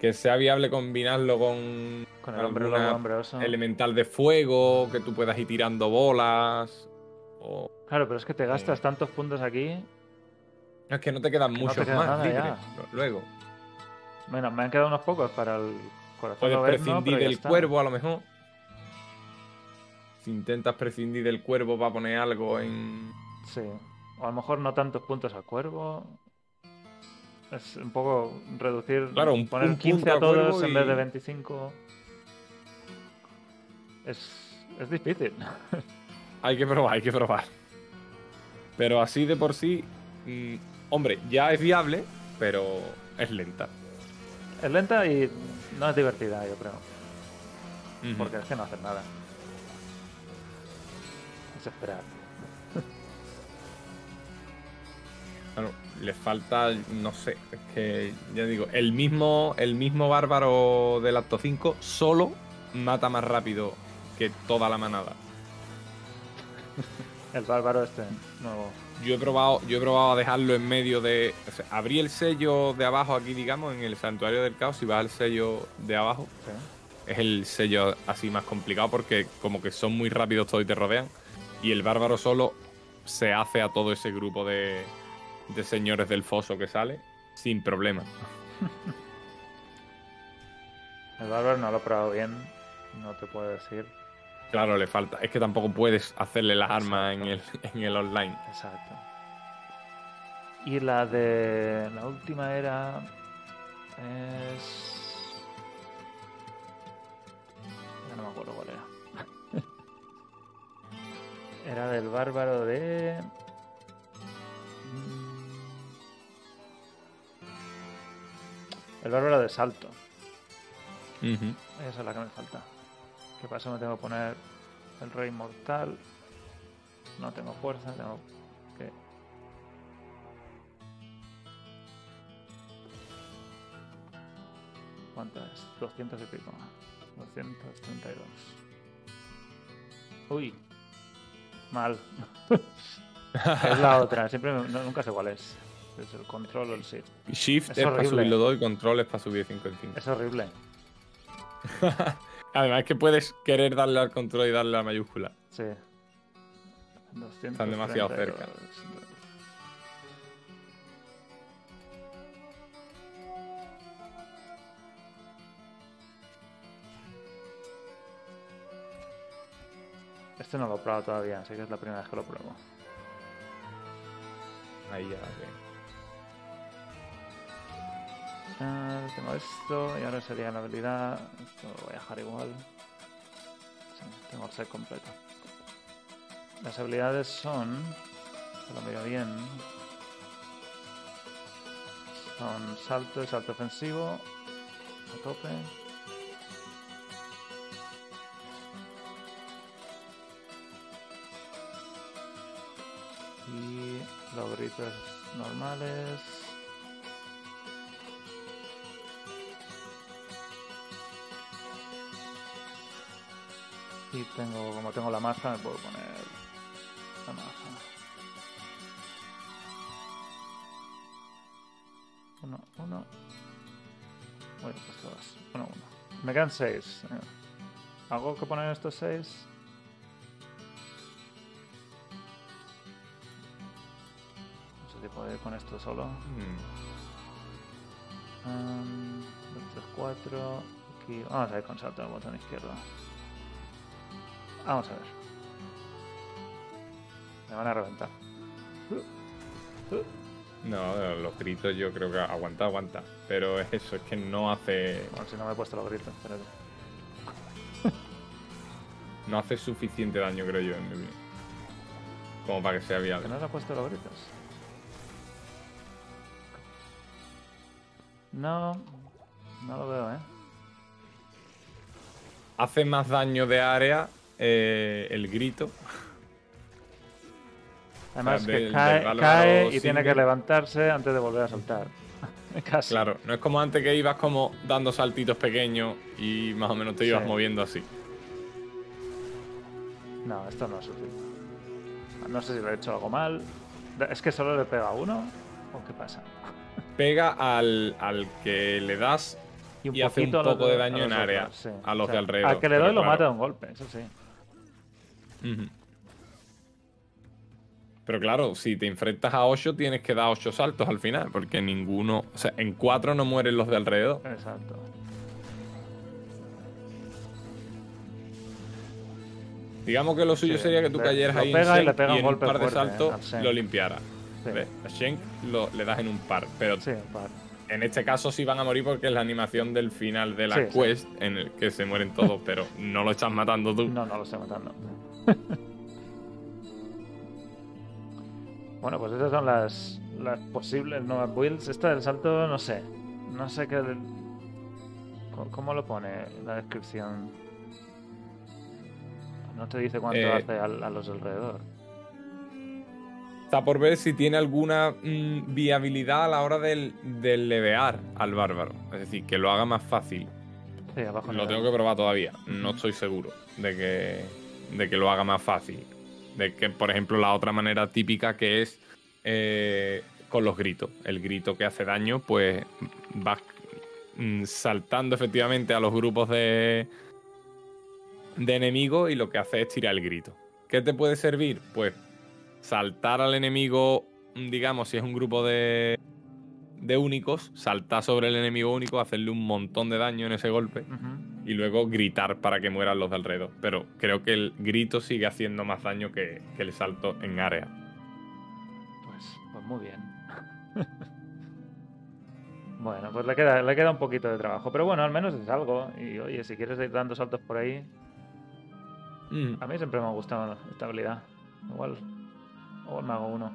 Que sea viable combinarlo con... Con el hombre lobo, elemental de fuego, que tú puedas ir tirando bolas. O... Claro, pero es que te gastas tantos puntos aquí. Es que no te quedan Que no te muchos queda más libres. Luego. Bueno, me han quedado unos pocos para el corazón Puedes prescindir del está. cuervo a lo mejor. Si intentas prescindir del cuervo para poner algo en... Sí. O a lo mejor no tantos puntos al cuervo. Es un poco reducir. Claro, un- poner un 15 punto a todos en vez de y- 25. Es, es difícil. Hay que probar, hay que probar. Pero así de por sí, mm, hombre, ya es viable, pero es lenta. es lenta y no es divertida, yo creo. Porque es que no hacen nada. Es esperar. Claro, le falta, no sé, es que ya digo, el mismo, el mismo bárbaro del acto 5 solo mata más rápido que toda la manada. El bárbaro este nuevo. Yo he probado, yo he probado a dejarlo en medio de. o sea, abrí el sello de abajo aquí, digamos, en el santuario del caos, y vas al sello de abajo. Es el sello así más complicado porque como que son muy rápidos todos y te rodean. Y el bárbaro solo se hace a todo ese grupo de, de señores del foso que sale sin problema. El bárbaro no lo he probado bien. No te puedo decir. Claro, le falta. Es que tampoco puedes hacerle las armas en el, en el online. Exacto. Y la de. La última era. Es. Ya no me acuerdo cuál era. era del bárbaro de. El bárbaro de salto. Esa es la que me falta. ¿Qué pasa? Me tengo que poner el rey mortal. No tengo fuerza, tengo que. ¿Cuánto es? 200 y pico. 232. Uy. Mal. es la otra. Siempre me- no- nunca sé cuál es desde el control o el shift. Shift es, es para subirlo 2 y control es para subir 5 en 5. Es horrible. Además, que puedes querer darle al control y darle a la mayúscula. Sí. Están demasiado cerca. Este no lo he probado todavía, así que es la primera vez que lo pruebo. Ahí ya, bien. Ah, tengo esto y ahora sería la habilidad. Esto lo voy a dejar igual. Tengo el set completo. Las habilidades son. Se lo miro bien. Son salto y salto ofensivo. A tope. Y los gritos normales. Y tengo, como tengo la maza, me puedo poner la maza. Uno, uno. Bueno, pues todas. Uno, uno. Me quedan seis. eh. ¿Algo que poner estos seis? No sé si puedo ir con esto solo. Mm, Um, 2, 3, 4. Aquí. Vamos a ir con salto al botón izquierdo. Vamos a ver. Me van a reventar. No, los gritos yo creo que aguanta, aguanta. Pero es eso, es que no hace. Bueno, si no me he puesto los gritos, espérate. No hace suficiente daño, creo yo, en mi opinión. Como para que sea ¿Que viable. no se ha puesto los gritos? No, no lo veo, ¿eh? Hace más daño de área eh, el grito. Además sea, que del- cae, cae y tiene que levantarse antes de volver a saltar. Casi. Claro, no es como antes que ibas como dando saltitos pequeños y más o menos te ibas Sí. moviendo así. No, esto no es útil. No sé si lo he hecho algo mal. ¿Es que solo le pega a uno? ¿O qué pasa? Pega al, al que le das Y, Y hace un poco de daño en área, sí. a los de alrededor, Al que le doy lo claro. mata de un golpe, eso sí. Pero claro, si te enfrentas a 8 tienes que dar 8 saltos al final, porque ninguno, o sea, en 4 no mueren los de alrededor. Exacto. Digamos que lo suyo Sí, sería que tú le- cayeras ahí pega y le pega y un en un golpe par de fuerte, saltos lo limpiara. Sí. A Shenk lo, le das en un par, pero Sí, en este caso sí van a morir porque es la animación del final de la quest en el que se mueren todos, pero no lo estás matando tú. No, no lo estoy matando. bueno, pues esas son las, las posibles nuevas builds. Esta del salto, no sé. No sé qué. ¿Cómo- ¿Cómo lo pone la descripción? No te dice cuánto Eh, hace a, los alrededor. Está por ver si tiene alguna mm, viabilidad a la hora del, del levear al bárbaro. Es decir, que lo haga más fácil. Sí, abajo Lo tengo que probar todavía. No estoy seguro de que, de que lo haga más fácil. De que, por ejemplo, la otra manera típica que es eh, con los gritos. El grito que hace daño, pues vas mm, saltando efectivamente a los grupos de, de enemigos y lo que hace es tirar el grito. ¿Qué te puede servir? Pues saltar al enemigo, digamos, si es un grupo de, de únicos, saltar sobre el enemigo único, hacerle un montón de daño en ese golpe. Y luego gritar para que mueran los de alrededor. Pero creo que el grito sigue haciendo más daño que, que el salto en área. Pues, pues muy bien. bueno, pues le queda, le queda un poquito de trabajo. Pero bueno, al menos es algo. Y oye, si quieres ir dando saltos por ahí, Mm. a mí siempre me ha gustado esta habilidad. Igual, igual me hago uno.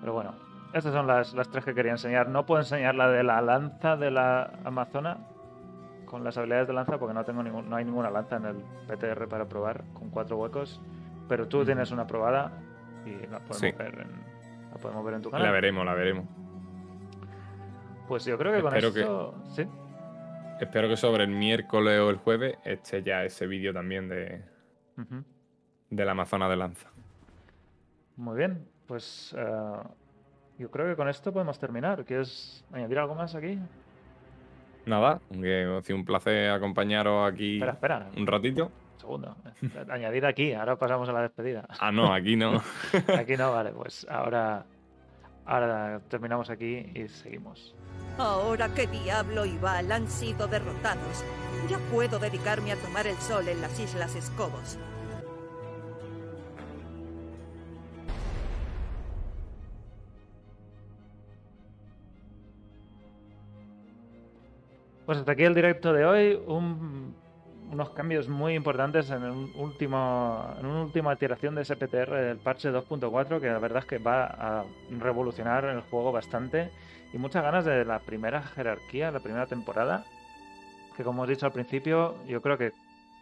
Pero bueno, estas son las, las tres que quería enseñar. No puedo enseñar la de la lanza de la Amazona con las habilidades de lanza porque no tengo ningún, no hay ninguna lanza en el PTR para probar con cuatro huecos. Pero tú tienes una probada y la podemos, Sí. ver, en, la podemos ver en tu canal. La veremos, la veremos. Pues yo creo que con Espero que- esto. Sí. Espero que sobre el miércoles o el jueves esté ya ese vídeo también de, de la Amazona de Lanza. Muy bien. Pues eh, yo creo que con esto podemos terminar. ¿Quieres añadir algo más aquí? Nada, que ha sido un placer acompañaros aquí Espera, espera. un ratito. Un segundo. Añadir aquí. Ahora pasamos a la despedida. Ah, no, aquí no. Aquí no, vale. Pues ahora, ahora terminamos aquí y seguimos. Ahora que Diablo y Val han sido derrotados, ya puedo dedicarme a tomar el sol en las Islas Escobos. Pues hasta aquí el directo de hoy. unos cambios muy importantes en, un último, en una última iteración de SPTR del parche 2.4 que la verdad es que va a revolucionar el juego bastante. Y muchas ganas de la primera jerarquía, la primera temporada. Que como he dicho al principio, yo creo que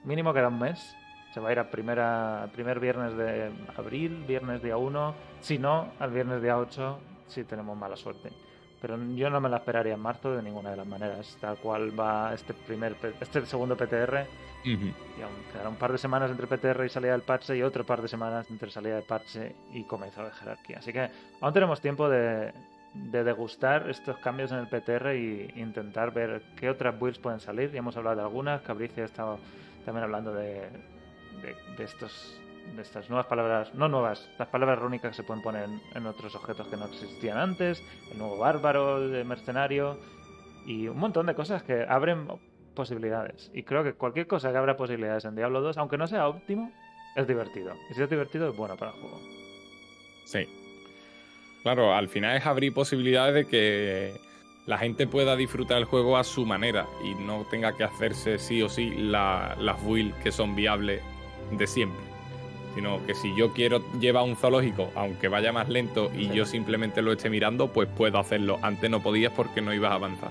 mínimo queda un mes. Se va a ir a primera, primer viernes de abril, viernes día 1. Si no, al viernes día 8, si tenemos mala suerte pero yo no me la esperaría en marzo de ninguna de las maneras, tal cual va este primer este segundo PTR y aún quedará un par de semanas entre PTR y salida del parche y otro par de semanas entre salida del parche y comienzo de jerarquía. Así que aún tenemos tiempo de, degustar estos cambios en el PTR e intentar ver qué otras builds pueden salir. Ya hemos hablado de algunas, Cabricio ha estado también hablando de, de estos de estas nuevas palabras, no nuevas, las palabras rúnicas que se pueden poner en, otros objetos que no existían antes, el nuevo bárbaro, de mercenario y un montón de cosas que abren posibilidades. Y creo que cualquier cosa que abra posibilidades en Diablo 2, aunque no sea óptimo, es divertido. Y si es divertido, es bueno para el juego. Sí. Claro, al final es abrir posibilidades de que la gente pueda disfrutar el juego a su manera y no tenga que hacerse sí o sí las builds que son viables de siempre sino que si yo quiero llevar un zoológico, aunque vaya más lento y yo simplemente lo esté mirando, pues puedo hacerlo. Antes no podías porque no ibas a avanzar.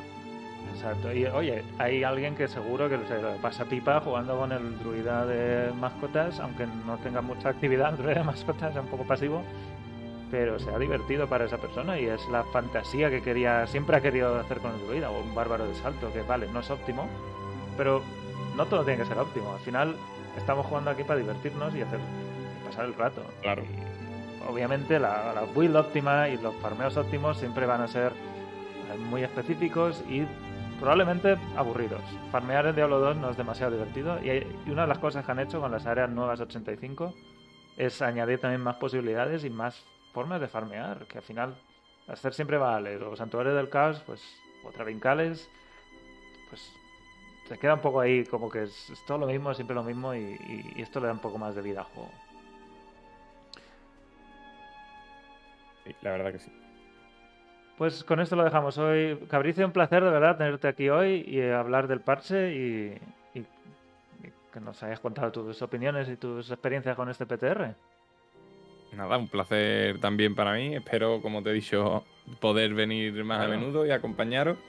Exacto. Y oye, hay alguien que seguro que se pasa pipa jugando con el druida de mascotas, aunque no tenga mucha actividad el druida de mascotas, es un poco pasivo, pero se ha divertido para esa persona y es la fantasía que quería, siempre ha querido hacer con el druida, o un bárbaro de salto, que vale, no es óptimo, pero no todo tiene que ser óptimo. Al final estamos jugando aquí para divertirnos y hacer el rato. Claro. obviamente la, la, build óptima y los farmeos óptimos siempre van a ser eh, muy específicos y probablemente aburridos. Farmear en Diablo 2 no es demasiado divertido y, una de las cosas que han hecho con las áreas nuevas 85 es añadir también más posibilidades y más formas de farmear, que al final hacer siempre vale. Los santuarios del caos, pues, otra vincales, pues se queda un poco ahí como que es, todo lo mismo, siempre lo mismo y, y, esto le da un poco más de vida al juego. La verdad que sí. Pues con esto lo dejamos hoy. Cabricio, un placer de verdad tenerte aquí hoy y hablar del parche y, que nos hayas contado tus opiniones y tus experiencias con este PTR. Nada, un placer también para mí. Espero, como te he dicho, poder venir más a menudo y acompañaros.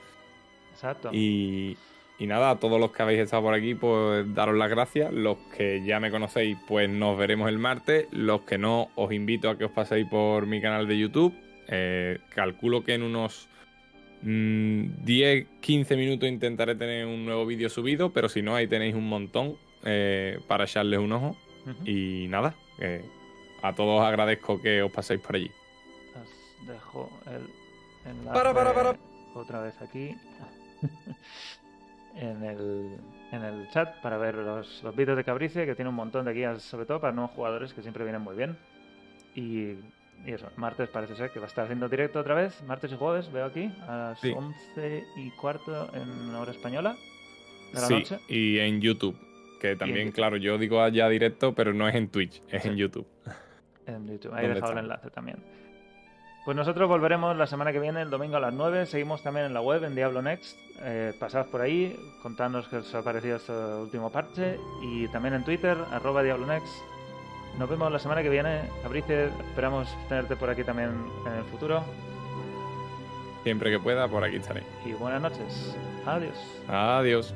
Exacto. Y, y nada, a todos los que habéis estado por aquí, pues daros las gracias. Los que ya me conocéis, pues nos veremos el martes. Los que no, os invito a que os paséis por mi canal de YouTube. Eh, calculo que en unos 10-15 mm, minutos intentaré tener un nuevo vídeo subido, pero si no, ahí tenéis un montón eh, para echarles un ojo. Y nada, a todos agradezco que os paséis por allí. Os dejo el enlace para, para, para. otra vez aquí. en el, en el chat para ver los, los vídeos de Cabrice, que tiene un montón de guías, sobre todo para nuevos jugadores, que siempre vienen muy bien. Y, y eso, martes parece ser que va a estar haciendo directo otra vez, martes y jueves, veo aquí, a las 11 y cuarto en hora española de la sí, noche. Y en YouTube, que también, claro, yo digo allá directo, pero no es en Twitch, es en YouTube. En YouTube, ahí he dejado el enlace también. Pues nosotros volveremos la semana que viene, el domingo a las 9. Seguimos también en la web, en Diablo Next. Eh, pasad por ahí, contadnos qué os ha parecido este último parche. Y también en Twitter, arroba Diablo Next. Nos vemos la semana que viene. Abrice, esperamos tenerte por aquí también en el futuro. Siempre que pueda, por aquí estaré. Y buenas noches. Adiós. Adiós.